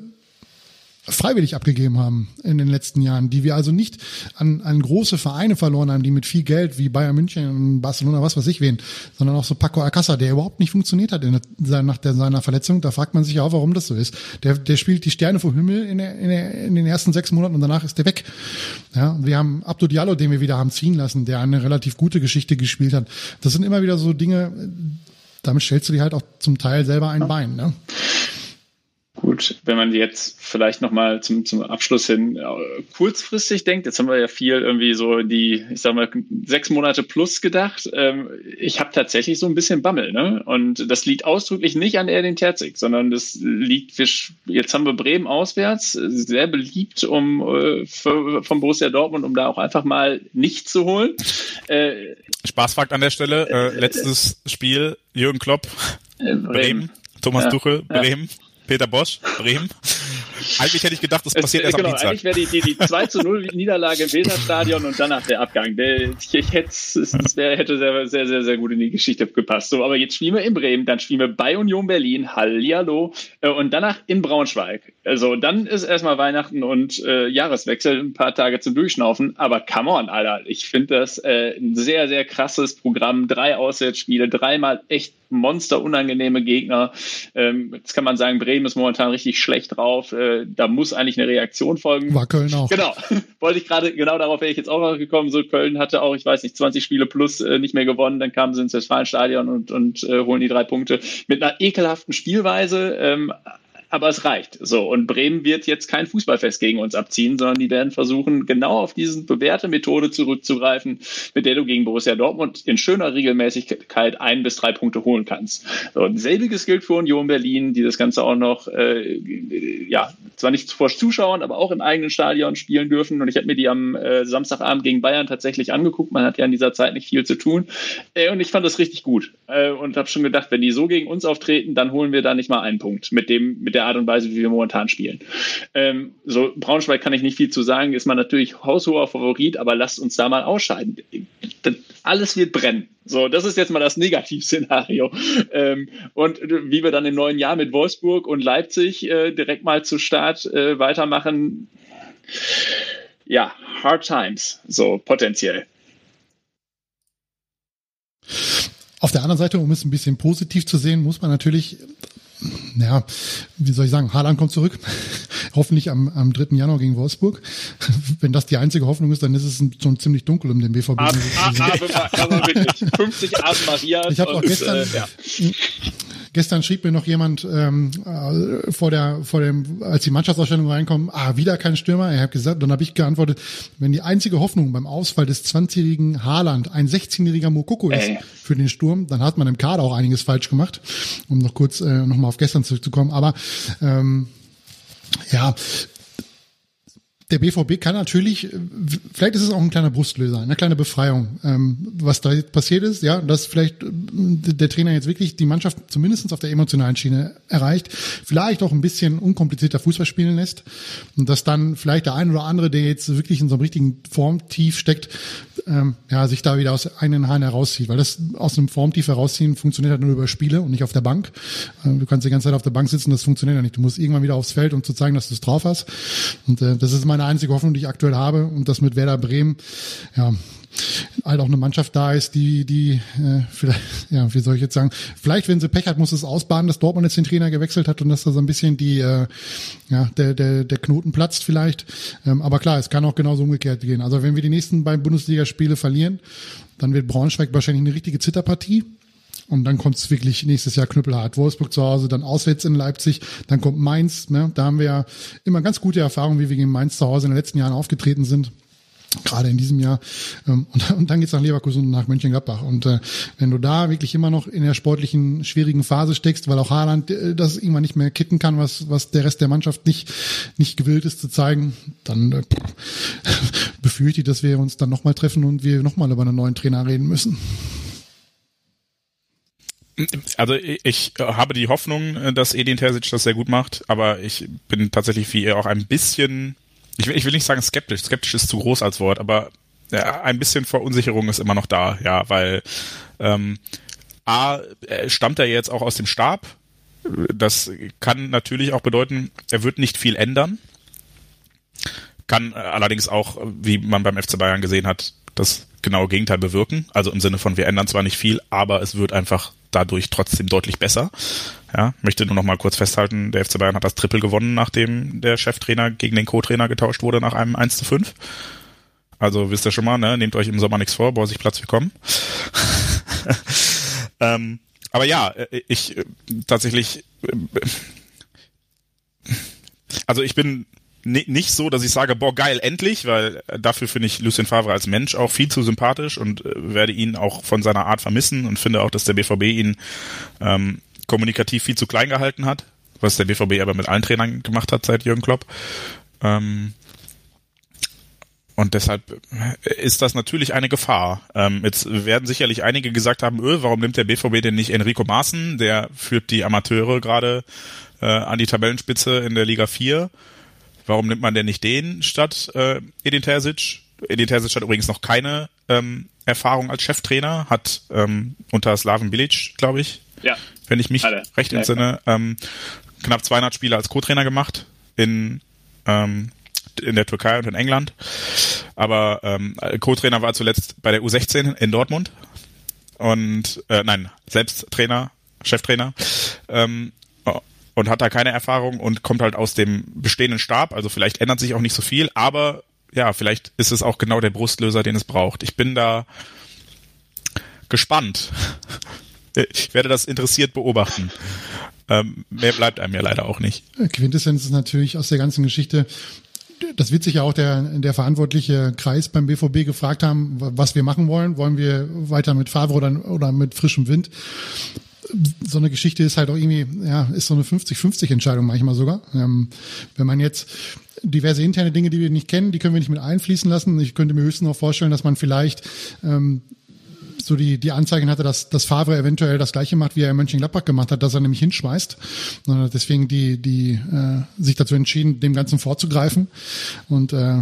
freiwillig abgegeben haben in den letzten Jahren, die wir also nicht an, an große Vereine verloren haben, die mit viel Geld wie Bayern München und Barcelona, was weiß ich wen, sondern auch so Paco Alcázar, der überhaupt nicht funktioniert hat in der, nach der, seiner Verletzung. Da fragt man sich ja auch, warum das so ist. Der, der spielt die Sterne vom Himmel in, der, in, der, in den ersten sechs Monaten und danach ist der weg. Ja, wir haben Abdo Diallo, den wir wieder haben ziehen lassen, der eine relativ gute Geschichte gespielt hat. Das sind immer wieder so Dinge, damit stellst du dir halt auch zum Teil selber ein Bein. Ne? Gut, wenn man jetzt vielleicht nochmal zum, zum Abschluss hin äh, kurzfristig denkt, jetzt haben wir ja viel irgendwie so die, ich sag mal, sechs Monate plus gedacht. Ähm, ich habe tatsächlich so ein bisschen Bammel, ne? Und das liegt ausdrücklich nicht an Erdin Terzic, sondern das liegt, jetzt haben wir Bremen auswärts, äh, sehr beliebt um äh, vom Borussia Dortmund, um da auch einfach mal nicht zu holen. Spaßfakt an der Stelle, äh, letztes Spiel, Jürgen Klopp, äh, Bremen, Thomas Ja, Tuchel, ja. Peter Bosch, Bremen. Eigentlich hätte ich gedacht, das Es, passiert äh, erst genau, am Dienstag. eigentlich wäre die, die, die 2 zu 0 Niederlage im Weserstadion und danach der Abgang. Der, ich, ich hätte, es es wär, hätte sehr, sehr, sehr, sehr gut in die Geschichte gepasst. So, aber jetzt spielen wir in Bremen, dann spielen wir bei Union Berlin, Hallihallo, äh, und danach in Braunschweig. Also dann ist erstmal Weihnachten und äh, Jahreswechsel, ein paar Tage zum Durchschnaufen. Aber come on, Alter. Ich finde das äh, ein sehr, sehr krasses Programm. Drei Auswärtsspiele, dreimal echt monsterunangenehme Gegner. Ähm, jetzt kann man sagen, Bremen ist momentan richtig schlecht drauf. Äh, da muss eigentlich eine Reaktion folgen. War Köln auch. Genau, wollte ich gerade, genau darauf wäre ich jetzt auch noch gekommen. So, Köln hatte auch, ich weiß nicht, 20 Spiele plus äh, nicht mehr gewonnen, dann kamen sie ins Westfalenstadion und, und äh, holen die drei Punkte mit einer ekelhaften Spielweise. Ähm, aber es reicht. So, und Bremen wird jetzt kein Fußballfest gegen uns abziehen, sondern die werden versuchen, genau auf diese bewährte Methode zurückzugreifen, mit der du gegen Borussia Dortmund in schöner Regelmäßigkeit ein bis drei Punkte holen kannst. So, und selbiges gilt für Union Berlin, die das Ganze auch noch, äh, ja, zwar nicht vor Zuschauern, aber auch im eigenen Stadion spielen dürfen. Und ich habe mir die am äh, Samstagabend gegen Bayern tatsächlich angeguckt. Man hat ja in dieser Zeit nicht viel zu tun. Äh, und ich fand das richtig gut. Äh, und habe schon gedacht, wenn die so gegen uns auftreten, dann holen wir da nicht mal einen Punkt mit dem, mit der Art und Weise, wie wir momentan spielen. Ähm, so Braunschweig kann ich nicht viel zu sagen, ist man natürlich haushoher Favorit, aber lasst uns da mal ausscheiden. Das, alles wird brennen. So, das ist jetzt mal das Negativszenario. Ähm, und wie wir dann im neuen Jahr mit Wolfsburg und Leipzig äh, direkt mal zu Start äh, weitermachen, ja, hard times, so potenziell. Auf der anderen Seite, um es ein bisschen positiv zu sehen, muss man natürlich, ja, wie soll ich sagen, Haaland kommt zurück. Hoffentlich am, am 3. Januar gegen Wolfsburg. Wenn das die einzige Hoffnung ist, dann ist es schon ziemlich dunkel um den BVB. Aber, aber, aber wirklich, 50 Ave Marias. Ich habe auch gestern, äh, ja. gestern schrieb mir noch jemand ähm, äh, vor der, vor dem, als die Mannschaftsausstellung reinkommen, ah, wieder kein Stürmer. Er hat gesagt, dann habe ich geantwortet, wenn die einzige Hoffnung beim Ausfall des 20-jährigen Haaland ein 16-jähriger Mokoko ist Ey. für den Sturm, dann hat man im Kader auch einiges falsch gemacht, um noch kurz äh, nochmal auf gestern zurückzukommen. Aber ähm, ja, der BVB kann natürlich, äh, vielleicht ist es auch ein kleiner Brustlöser, eine kleine Befreiung, ähm, was da jetzt passiert ist, ja, dass vielleicht äh, der Trainer jetzt wirklich die Mannschaft zumindest auf der emotionalen Schiene erreicht, vielleicht auch ein bisschen unkomplizierter Fußball spielen lässt und dass dann vielleicht der ein oder andere, der jetzt wirklich in so einem richtigen Formtief steckt, ähm, ja, sich da wieder aus eigenen Haaren herauszieht, weil das aus einem Formtief herausziehen funktioniert halt nur über Spiele und nicht auf der Bank. Ähm, du kannst die ganze Zeit auf der Bank sitzen, das funktioniert ja nicht. Du musst irgendwann wieder aufs Feld, um zu zeigen, dass du es drauf hast. Und äh, das ist meine einzige Hoffnung, die ich aktuell habe und das mit Werder Bremen, ja, halt auch eine Mannschaft da ist, die, die, äh, vielleicht, ja, wie soll ich jetzt sagen, vielleicht, wenn sie Pech hat, muss es ausbaden, dass Dortmund jetzt den Trainer gewechselt hat und dass da so ein bisschen die, äh, ja, der, der, der Knoten platzt vielleicht. Ähm, aber klar, es kann auch genauso umgekehrt gehen. Also wenn wir die nächsten beiden Bundesligaspiele verlieren, dann wird Braunschweig wahrscheinlich eine richtige Zitterpartie. Und dann kommt es wirklich nächstes Jahr knüppelhart. Wolfsburg zu Hause, dann auswärts in Leipzig, dann kommt Mainz. Ne? Da haben wir ja immer ganz gute Erfahrungen, wie wir gegen Mainz zu Hause in den letzten Jahren aufgetreten sind gerade in diesem Jahr. Ähm, Und, und dann geht's nach Leverkusen und nach Mönchengladbach. Und äh, wenn du da wirklich immer noch in der sportlichen, schwierigen Phase steckst, weil auch Haaland äh, das irgendwann nicht mehr kitten kann, was, was der Rest der Mannschaft nicht, nicht gewillt ist zu zeigen, dann äh, befürchte ich, dass wir uns dann nochmal treffen und wir nochmal über einen neuen Trainer reden müssen. Also ich habe die Hoffnung, dass Edin Terzic das sehr gut macht, aber ich bin tatsächlich wie ihr auch ein bisschen, ich will, ich will nicht sagen skeptisch, skeptisch ist zu groß als Wort, aber ja, ein bisschen Verunsicherung ist immer noch da, ja, weil ähm, A, äh, stammt er jetzt auch aus dem Stab. Das kann natürlich auch bedeuten, er wird nicht viel ändern. Kann äh, allerdings auch, wie man beim FC Bayern gesehen hat, das genaue Gegenteil bewirken. Also im Sinne von, wir ändern zwar nicht viel, aber es wird einfach dadurch trotzdem deutlich besser. Ja, möchte nur noch mal kurz festhalten, der FC Bayern hat das Triple gewonnen, nachdem der Cheftrainer gegen den Co-Trainer getauscht wurde nach einem 1 zu 5. Also wisst ihr schon mal, ne? nehmt euch im Sommer nichts vor, Borsig Platz willkommen. ähm, aber ja, äh, ich äh, tatsächlich, äh, also ich bin nicht so, dass ich sage, boah, geil, endlich, weil äh, dafür finde ich Lucien Favre als Mensch auch viel zu sympathisch und äh, werde ihn auch von seiner Art vermissen und finde auch, dass der BVB ihn ähm, kommunikativ viel zu klein gehalten hat, was der BVB aber mit allen Trainern gemacht hat seit Jürgen Klopp. Ähm, und deshalb ist das natürlich eine Gefahr. Ähm, jetzt werden sicherlich einige gesagt haben, öh, warum nimmt der BVB denn nicht Enrico Maaßen? Der führt die Amateure gerade äh, an die Tabellenspitze in der Liga 4. Warum nimmt man denn nicht den statt äh, Edin Terzic? Edin Terzic hat übrigens noch keine ähm, Erfahrung als Cheftrainer, hat ähm, unter Slaven Bilic, glaube ich, Ja. wenn ich mich Alle. recht Ja, entsinne, ähm, knapp 200 Spiele als Co-Trainer gemacht in ähm, in der Türkei und in England. Aber ähm, Co-Trainer war zuletzt bei der U16 in Dortmund und äh, nein, selbst Trainer, Cheftrainer ähm, und hat da keine Erfahrung und kommt halt aus dem bestehenden Stab. Also vielleicht ändert sich auch nicht so viel, aber ja, vielleicht ist es auch genau der Brustlöser, den es braucht. Ich bin da gespannt. Ich werde das interessiert beobachten. Ähm, mehr bleibt einem ja leider auch nicht. Quintessenz ist natürlich aus der ganzen Geschichte, das wird sich ja auch der, der verantwortliche Kreis beim BVB gefragt haben, was wir machen wollen. Wollen wir weiter mit Favre oder, oder mit frischem Wind? So eine Geschichte ist halt auch irgendwie, ja, ist so eine 50-50 Entscheidung manchmal sogar. Ähm, wenn man jetzt diverse interne Dinge, die wir nicht kennen, die können wir nicht mit einfließen lassen. Ich könnte mir höchstens noch vorstellen, dass man vielleicht ähm, so die, die Anzeigen hatte, dass, dass Favre eventuell das gleiche macht, wie er in Mönchengladbach gemacht hat, dass er nämlich hinschmeißt. Deswegen die, die äh, sich dazu entschieden, dem Ganzen vorzugreifen und äh,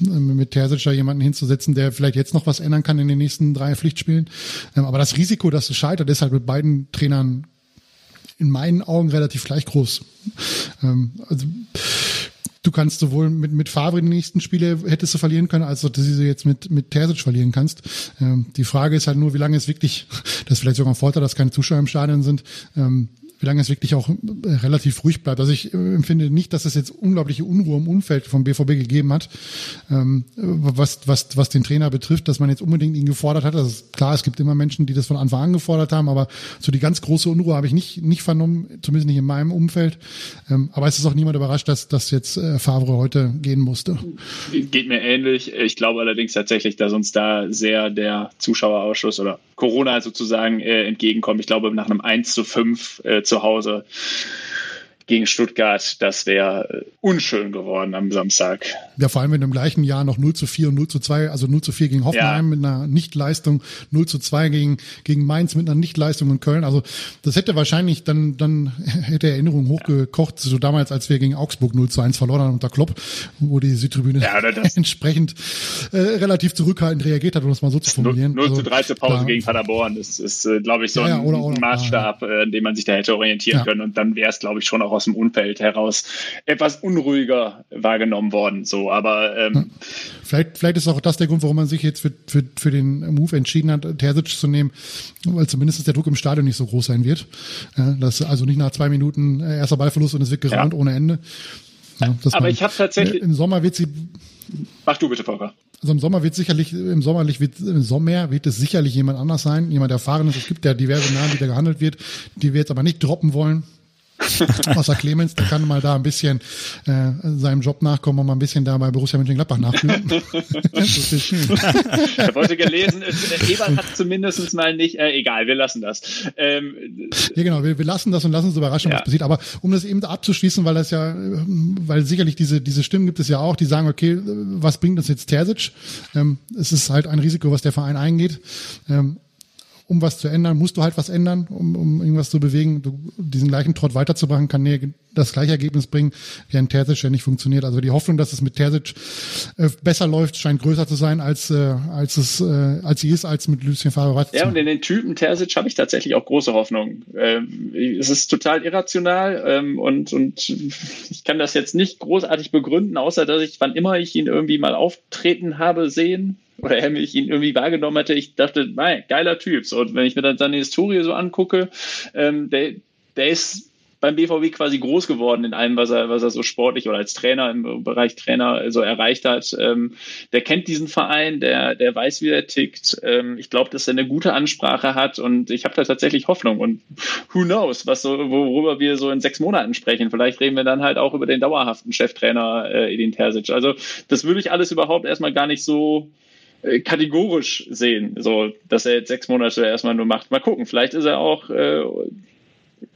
mit Terzic da jemanden hinzusetzen, der vielleicht jetzt noch was ändern kann in den nächsten drei Pflichtspielen. Ähm, aber das Risiko, dass es scheitert, ist halt mit beiden Trainern in meinen Augen relativ gleich groß. Ähm, also du kannst sowohl mit, mit Favre die nächsten Spiele hättest du verlieren können, als dass du sie jetzt mit, mit Terzic verlieren kannst. Ähm, die Frage ist halt nur, wie lange es wirklich, das ist vielleicht sogar ein Vorteil, dass keine Zuschauer im Stadion sind, ähm, wie lange es wirklich auch äh, relativ ruhig bleibt. Also ich äh, empfinde nicht, dass es jetzt unglaubliche Unruhe im Umfeld vom BVB gegeben hat, ähm, was, was, was den Trainer betrifft, dass man jetzt unbedingt ihn gefordert hat. Also klar, es gibt immer Menschen, die das von Anfang an gefordert haben, aber so die ganz große Unruhe habe ich nicht, nicht vernommen, zumindest nicht in meinem Umfeld. Ähm, aber es ist auch niemand überrascht, dass, dass jetzt äh, Favre heute gehen musste. Geht mir ähnlich. Ich glaube allerdings tatsächlich, dass uns da sehr der Zuschauerausschuss oder Corona sozusagen entgegenkommt. Ich glaube, nach einem 1 zu 5 äh, zu Hause gegen Stuttgart, das wäre äh, unschön geworden am Samstag. Ja, vor allem wenn im gleichen Jahr noch 0 zu 4 und 0 zu 2, also 0 zu 4 gegen Hoffenheim ja. mit einer Nichtleistung, 0 zu 2 gegen, gegen Mainz mit einer Nichtleistung in Köln. Also das hätte wahrscheinlich dann, dann hätte Erinnerung hochgekocht, so damals, als wir gegen Augsburg 0 zu 1 verloren haben unter Klopp, wo die Südtribüne ja, entsprechend äh, relativ zurückhaltend reagiert hat, um es mal so zu formulieren. 0, 0 zu 3 also, zur Pause da, gegen Paderborn, das ist, äh, glaube ich, so ja, ein, oder, oder, Maßstab, äh, an dem man sich da hätte orientieren können. Und dann wäre es, glaube ich, schon auch aus dem Umfeld heraus etwas unruhiger wahrgenommen worden. So, aber ähm, vielleicht, vielleicht ist auch das der Grund, warum man sich jetzt für, für, für den Move entschieden hat, Terzic zu nehmen, weil zumindest der Druck im Stadion nicht so groß sein wird. Ja, dass also nicht nach zwei Minuten äh, erster Ballverlust und es wird geraunt ja. ohne Ende. Ja, aber man, ich habe tatsächlich. Im Sommer wird sie. Mach du bitte, Volker. Also im Sommer wird sicherlich, im Sommerlich wird, im Sommer wird es sicherlich jemand anders sein, jemand erfahrenes. Es gibt ja diverse Namen, die da gehandelt wird, die wir jetzt aber nicht droppen wollen. Außer Clemens, der kann mal da ein bisschen äh, seinem Job nachkommen und mal ein bisschen da bei Borussia Mönchengladbach nachführen. ich wollte gelesen, der Ebert hat zumindest mal nicht, äh, egal, wir lassen das. Ähm, ja genau, wir, wir lassen das und lassen uns überraschen, ja. was passiert. Aber um das eben abzuschließen, weil das ja, weil sicherlich diese, diese Stimmen gibt es ja auch, die sagen, okay, was bringt uns jetzt Terzic? Ähm, es ist halt ein Risiko, was der Verein eingeht. Ähm, um was zu ändern, musst du halt was ändern, um, um irgendwas zu bewegen. Du, diesen gleichen Trott weiterzumachen, kann dir das gleiche Ergebnis bringen, wie ein Terzic, der nicht funktioniert. Also die Hoffnung, dass es mit Terzic äh, besser läuft, scheint größer zu sein, als, äh, als es äh, als sie ist, als mit Lucien Favre Ja, und in den Typen Terzic habe ich tatsächlich auch große Hoffnung. Ähm, es ist total irrational ähm, und, und ich kann das jetzt nicht großartig begründen, außer dass ich, wann immer ich ihn irgendwie mal auftreten habe sehen, oder er mich ihn irgendwie wahrgenommen hätte, ich dachte, nein, geiler Typ. So, und wenn ich mir dann seine Historie so angucke, ähm, der, der ist beim BVB quasi groß geworden in allem, was er, was er so sportlich oder als Trainer im Bereich Trainer so erreicht hat. Ähm, der kennt diesen Verein, der, der weiß, wie er tickt. Ähm, ich glaube, dass er eine gute Ansprache hat und ich habe da tatsächlich Hoffnung. Und who knows, was so, worüber wir so in sechs Monaten sprechen. Vielleicht reden wir dann halt auch über den dauerhaften Cheftrainer äh, Edin Terzic. Also das würde ich alles überhaupt erstmal gar nicht so kategorisch sehen, so dass er jetzt sechs Monate erstmal nur macht. Mal gucken, vielleicht ist er auch äh,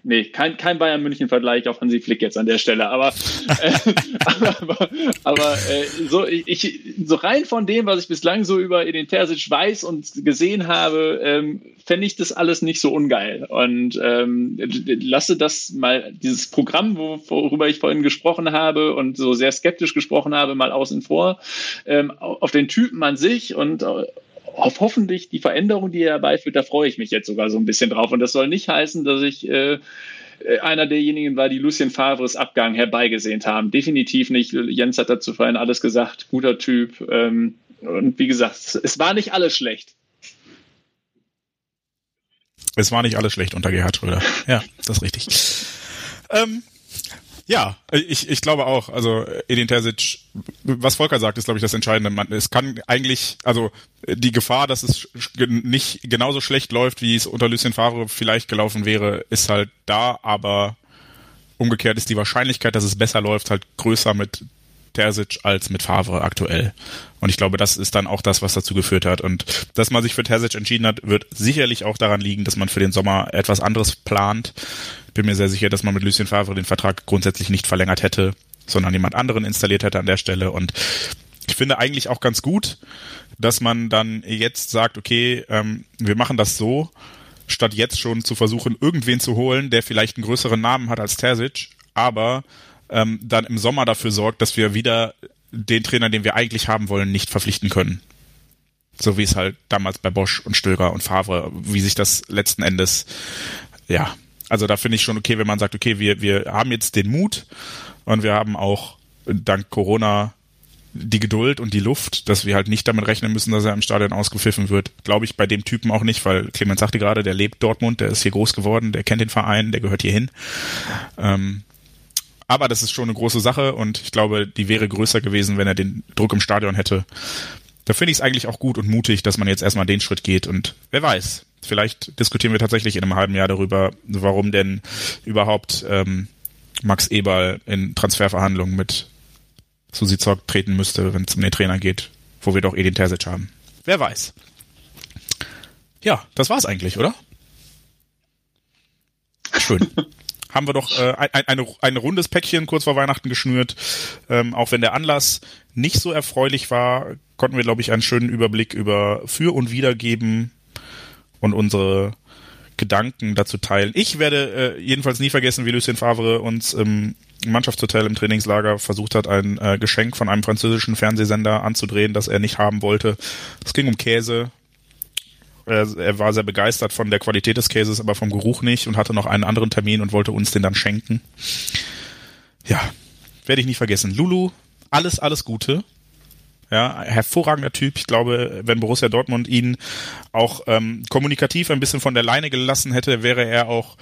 Nee, kein, kein Bayern München-Vergleich auf Hansi Flick jetzt an der Stelle, aber, äh, aber, aber äh, so, ich, so rein von dem, was ich bislang so über Edin Terzic weiß und gesehen habe, ähm, fände ich das alles nicht so ungeil. Und ähm, lasse das mal, dieses Programm, wo, worüber ich vorhin gesprochen habe und so sehr skeptisch gesprochen habe, mal außen vor, ähm, auf den Typen an sich und auf hoffentlich die Veränderung, die er herbeiführt, da freue ich mich jetzt sogar so ein bisschen drauf. Und das soll nicht heißen, dass ich äh, einer derjenigen war, die Lucien Favres Abgang herbeigesehnt haben. Definitiv nicht. Jens hat dazu vorhin alles gesagt. Guter Typ. Ähm, und wie gesagt, es war nicht alles schlecht. Es war nicht alles schlecht unter Gerhard Schröder. Ja, das ist richtig. Ähm, ja, ich, ich glaube auch. Also Edin Terzic, was Volker sagt, ist glaube ich das Entscheidende. Man, es kann eigentlich, also die Gefahr, dass es nicht genauso schlecht läuft, wie es unter Lucien Favre vielleicht gelaufen wäre, ist halt da. Aber umgekehrt ist die Wahrscheinlichkeit, dass es besser läuft, halt größer mit Terzic als mit Favre aktuell. Und ich glaube, das ist dann auch das, was dazu geführt hat. Und dass man sich für Terzic entschieden hat, wird sicherlich auch daran liegen, dass man für den Sommer etwas anderes plant. Bin mir sehr sicher, dass man mit Lucien Favre den Vertrag grundsätzlich nicht verlängert hätte, sondern jemand anderen installiert hätte an der Stelle. Und ich finde eigentlich auch ganz gut, dass man dann jetzt sagt, okay, ähm, wir machen das so, statt jetzt schon zu versuchen, irgendwen zu holen, der vielleicht einen größeren Namen hat als Terzic, aber ähm, dann im Sommer dafür sorgt, dass wir wieder den Trainer, den wir eigentlich haben wollen, nicht verpflichten können. So wie es halt damals bei Bosch und Stöger und Favre, wie sich das letzten Endes, ja, also da finde ich schon okay, wenn man sagt, okay, wir, wir haben jetzt den Mut und wir haben auch dank Corona die Geduld und die Luft, dass wir halt nicht damit rechnen müssen, dass er im Stadion ausgepfiffen wird. Glaube ich bei dem Typen auch nicht, weil Clemens sagte gerade, der lebt Dortmund, der ist hier groß geworden, der kennt den Verein, der gehört hier hin. Ähm, aber das ist schon eine große Sache und ich glaube, die wäre größer gewesen, wenn er den Druck im Stadion hätte. Da finde ich es eigentlich auch gut und mutig, dass man jetzt erstmal den Schritt geht und wer weiß, vielleicht diskutieren wir tatsächlich in einem halben Jahr darüber, warum denn überhaupt ähm, Max Eberl in Transferverhandlungen mit Susi Zock treten müsste, wenn es um den Trainer geht, wo wir doch Edin Terzic haben. Wer weiß. Ja, das war's eigentlich, oder? Schön. haben wir doch äh, ein, ein, ein rundes Päckchen kurz vor Weihnachten geschnürt. Ähm, auch wenn der Anlass nicht so erfreulich war, konnten wir, glaube ich, einen schönen Überblick über Für und Wider geben und unsere Gedanken dazu teilen. Ich werde äh, jedenfalls nie vergessen, wie Lucien Favre uns im Mannschaftshotel im Trainingslager versucht hat, ein äh, Geschenk von einem französischen Fernsehsender anzudrehen, das er nicht haben wollte. Es ging um Käse. Er, war sehr begeistert von der Qualität des Käses, aber vom Geruch nicht und hatte noch einen anderen Termin und wollte uns den dann schenken. Ja, werde ich nie vergessen. Lulu, alles, alles Gute. Ja, hervorragender Typ. Ich glaube, wenn Borussia Dortmund ihn auch ähm, kommunikativ ein bisschen von der Leine gelassen hätte, wäre er auch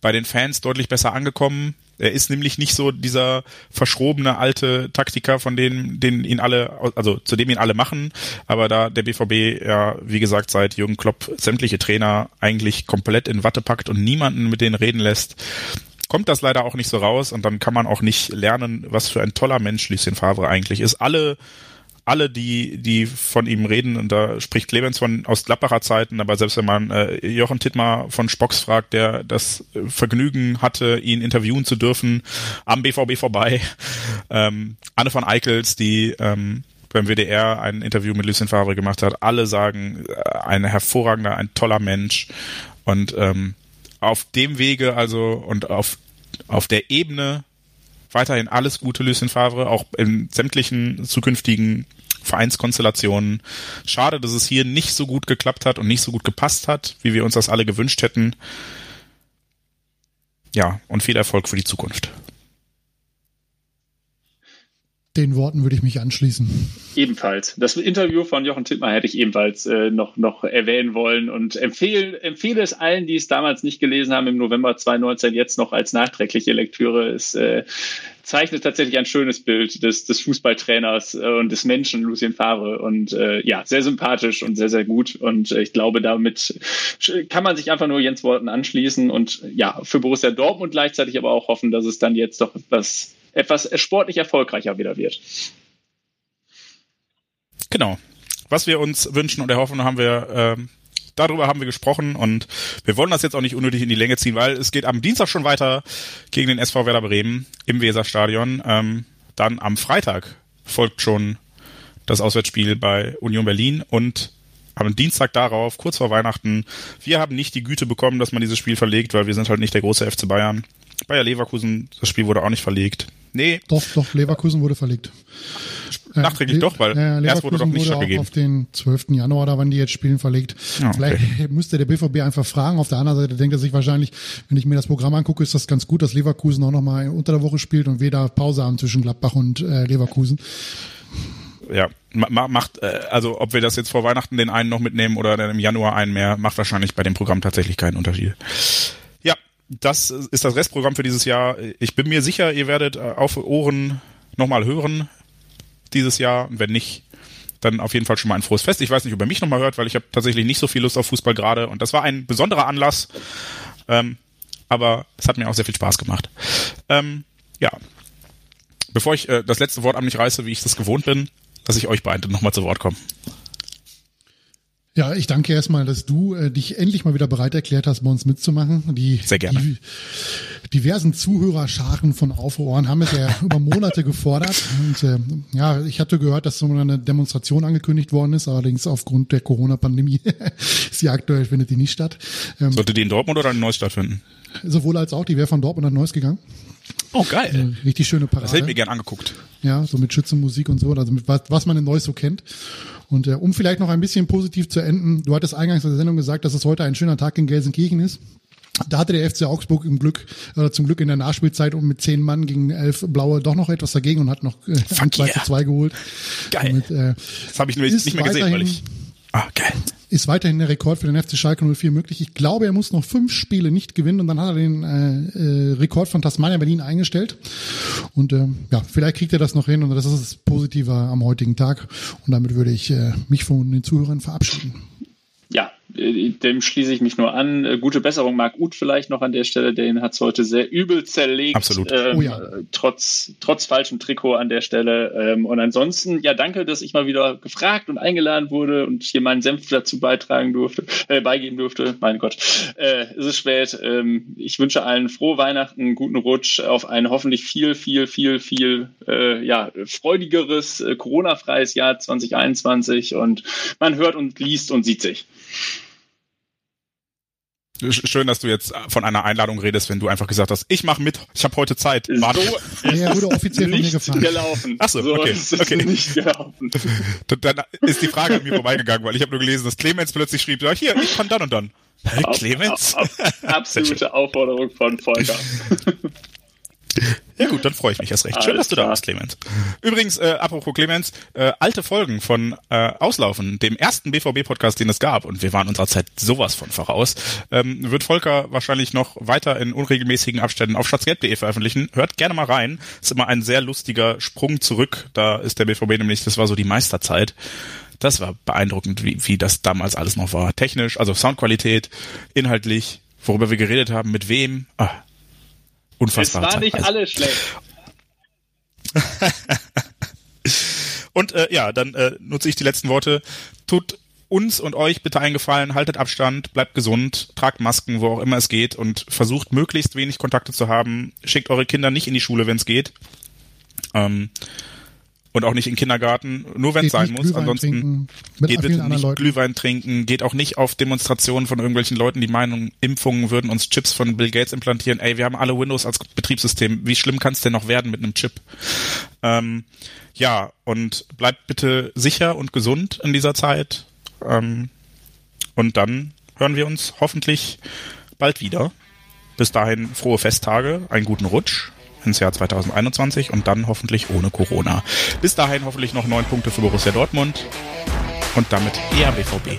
bei den Fans deutlich besser angekommen. Er ist nämlich nicht so dieser verschrobene alte Taktiker, von denen, den ihn alle, also zu dem ihn alle machen. Aber da der BVB ja, wie gesagt, seit Jürgen Klopp sämtliche Trainer eigentlich komplett in Watte packt und niemanden mit denen reden lässt, kommt das leider auch nicht so raus und dann kann man auch nicht lernen, was für ein toller Mensch Lucien Favre eigentlich ist. Alle alle, die, die von ihm reden, und da spricht Clemens von aus Gladbacher Zeiten, aber selbst wenn man äh, Jochen Tittmar von Spocks fragt, der das Vergnügen hatte, ihn interviewen zu dürfen, am BVB vorbei, ähm, Anne von Eickels, die ähm, beim WDR ein Interview mit Lucien Favre gemacht hat, alle sagen, äh, ein hervorragender, ein toller Mensch. Und ähm, auf dem Wege also und auf auf der Ebene weiterhin alles Gute, Lucien Favre, auch in sämtlichen zukünftigen Vereinskonstellationen. Schade, dass es hier nicht so gut geklappt hat und nicht so gut gepasst hat, wie wir uns das alle gewünscht hätten. Ja, und viel Erfolg für die Zukunft. Den Worten würde ich mich anschließen. Ebenfalls. Das Interview von Jochen Tittmar hätte ich ebenfalls äh, noch, noch erwähnen wollen und empfehle, empfehle es allen, die es damals nicht gelesen haben, im November 2019 jetzt noch als nachträgliche Lektüre. Es äh, zeichnet tatsächlich ein schönes Bild des, des Fußballtrainers äh, und des Menschen Lucien Favre und äh, ja, sehr sympathisch und sehr, sehr gut und äh, ich glaube, damit kann man sich einfach nur Jens Worten anschließen und ja, für Borussia Dortmund gleichzeitig aber auch hoffen, dass es dann jetzt doch etwas etwas sportlich erfolgreicher wieder wird. Genau. Was wir uns wünschen und erhoffen, haben wir äh, darüber haben wir gesprochen und wir wollen das jetzt auch nicht unnötig in die Länge ziehen, weil es geht am Dienstag schon weiter gegen den SV Werder Bremen im Weserstadion. Ähm, dann am Freitag folgt schon das Auswärtsspiel bei Union Berlin und am Dienstag darauf, kurz vor Weihnachten, wir haben nicht die Güte bekommen, dass man dieses Spiel verlegt, weil wir sind halt nicht der große FC Bayern. Bayer Leverkusen, das Spiel wurde auch nicht verlegt. Nee. Doch, doch, Leverkusen wurde verlegt. Äh, Nachträglich äh, doch, weil äh, erst wurde doch nicht wurde stattgegeben. auf den 12. Januar, da wann die jetzt spielen, verlegt. Ja, okay. Vielleicht müsste der BVB einfach fragen. Auf der anderen Seite denkt er sich wahrscheinlich, wenn ich mir das Programm angucke, ist das ganz gut, dass Leverkusen auch nochmal unter der Woche spielt und wir da Pause haben zwischen Gladbach und äh, Leverkusen. Ja, macht, äh, also ob wir das jetzt vor Weihnachten den einen noch mitnehmen oder dann im Januar einen mehr, macht wahrscheinlich bei dem Programm tatsächlich keinen Unterschied das ist das Restprogramm für dieses Jahr. Ich bin mir sicher, ihr werdet äh, auf Ohren nochmal hören dieses Jahr. Und wenn nicht, dann auf jeden Fall schon mal ein frohes Fest. Ich weiß nicht, ob ihr mich nochmal hört, weil ich habe tatsächlich nicht so viel Lust auf Fußball gerade. Und das war ein besonderer Anlass. Ähm, aber es hat mir auch sehr viel Spaß gemacht. Ähm, ja. Bevor ich äh, das letzte Wort an mich reiße, wie ich das gewohnt bin, lasse ich euch beide nochmal zu Wort kommen. Ja, ich danke erstmal, dass du äh, dich endlich mal wieder bereit erklärt hast, bei uns mitzumachen. Die, Sehr gerne. Die diversen Zuhörerscharen von Auf Ohren haben es ja über Monate gefordert. Und äh, ja, ich hatte gehört, dass so eine Demonstration angekündigt worden ist, allerdings aufgrund der Corona-Pandemie ist die aktuell findet die nicht statt. Ähm, Sollte die in Dortmund oder in Neuss stattfinden? Sowohl als auch, die wäre von Dortmund nach Neuss gegangen. Oh, geil. Also, richtig schöne Parade. Das hätte ich mir gern angeguckt. Ja, so mit Schützenmusik und so, also mit was, was man in Neuss so kennt. Und äh, um vielleicht noch ein bisschen positiv zu enden, du hattest eingangs in der Sendung gesagt, dass es heute ein schöner Tag in Gelsenkirchen ist. Da hatte der FC Augsburg im Glück, oder zum Glück in der Nachspielzeit um mit zehn Mann gegen elf Blaue doch noch etwas dagegen und hat noch äh, ein 2 zu 2 geholt. Geil. Damit, äh, Das habe ich nur nicht mehr gesehen, weil ich. Ah, geil. ist weiterhin der Rekord für den FC Schalke 04 möglich. Ich glaube, er muss noch fünf Spiele nicht gewinnen und dann hat er den äh, äh, Rekord von Tasmania Berlin eingestellt. Und äh, ja, vielleicht kriegt er das noch hin und das ist das Positive am heutigen Tag. Und damit würde ich äh, mich von den Zuhörern verabschieden. Dem schließe ich mich nur an. Äh, Gute Besserung, Marc Uth vielleicht noch an der Stelle, den hat es heute sehr übel zerlegt. Absolut. Ähm, Oh ja. Trotz, trotz falschem Trikot an der Stelle. Ähm, und ansonsten, ja, danke, dass ich mal wieder gefragt und eingeladen wurde und hier meinen Senf dazu beitragen durfte, äh, beigeben durfte. Mein Gott, äh, es ist spät. Ähm, ich wünsche allen frohe Weihnachten, guten Rutsch auf ein hoffentlich viel, viel, viel, viel äh, ja, freudigeres, äh, Corona-freies Jahr 2021 und man hört und liest und sieht sich. Sch- Schön, dass du jetzt von einer Einladung redest, wenn du einfach gesagt hast, ich mache mit, ich habe heute Zeit. Warte. So er wurde offiziell von mir nicht gefragt. gelaufen. Ach so, okay, ist okay. nicht gelaufen. Dann ist die Frage an mir vorbeigegangen, weil ich habe nur gelesen, dass Clemens plötzlich schrieb, ja, hier, ich kann dann und dann. Hä, Clemens? Ab, ab, absolute Aufforderung von Volker. Ja gut, dann freue ich mich erst recht. Schön, Alles dass du da klar. bist, Clemens. Übrigens, äh, apropos Clemens, äh, alte Folgen von äh, Auslaufen, dem ersten BVB-Podcast, den es gab, und wir waren unserer Zeit sowas von voraus, ähm, wird Volker wahrscheinlich noch weiter in unregelmäßigen Abständen auf schatzgelb.de veröffentlichen. Hört gerne mal rein. Ist immer ein sehr lustiger Sprung zurück. Da ist der BVB nämlich, das war so die Meisterzeit. Das war beeindruckend, wie, wie das damals alles noch war. Technisch, also Soundqualität, inhaltlich, worüber wir geredet haben, mit wem. Ah, Es unfassbare war nicht alles schlecht. Und äh, ja, dann äh, nutze ich die letzten Worte. Tut uns und euch bitte einen Gefallen, haltet Abstand, bleibt gesund, tragt Masken, wo auch immer es geht und versucht möglichst wenig Kontakte zu haben. Schickt eure Kinder nicht in die Schule, wenn es geht. Ähm, und auch nicht in Kindergarten, nur wenn es sein muss. Glühwein Ansonsten trinken, geht bitte nicht Leuten. Glühwein trinken, geht auch nicht auf Demonstrationen von irgendwelchen Leuten, die meinen, Impfungen würden uns Chips von Bill Gates implantieren. Ey, wir haben alle Windows als Betriebssystem. Wie schlimm kann es denn noch werden mit einem Chip? Ähm, ja, und bleibt bitte sicher und gesund in dieser Zeit. Ähm, und dann hören wir uns hoffentlich bald wieder. Bis dahin frohe Festtage, einen guten Rutsch ins Jahr 2021 und dann hoffentlich ohne Corona. Bis dahin hoffentlich noch neun Punkte für Borussia Dortmund und damit eher BVB.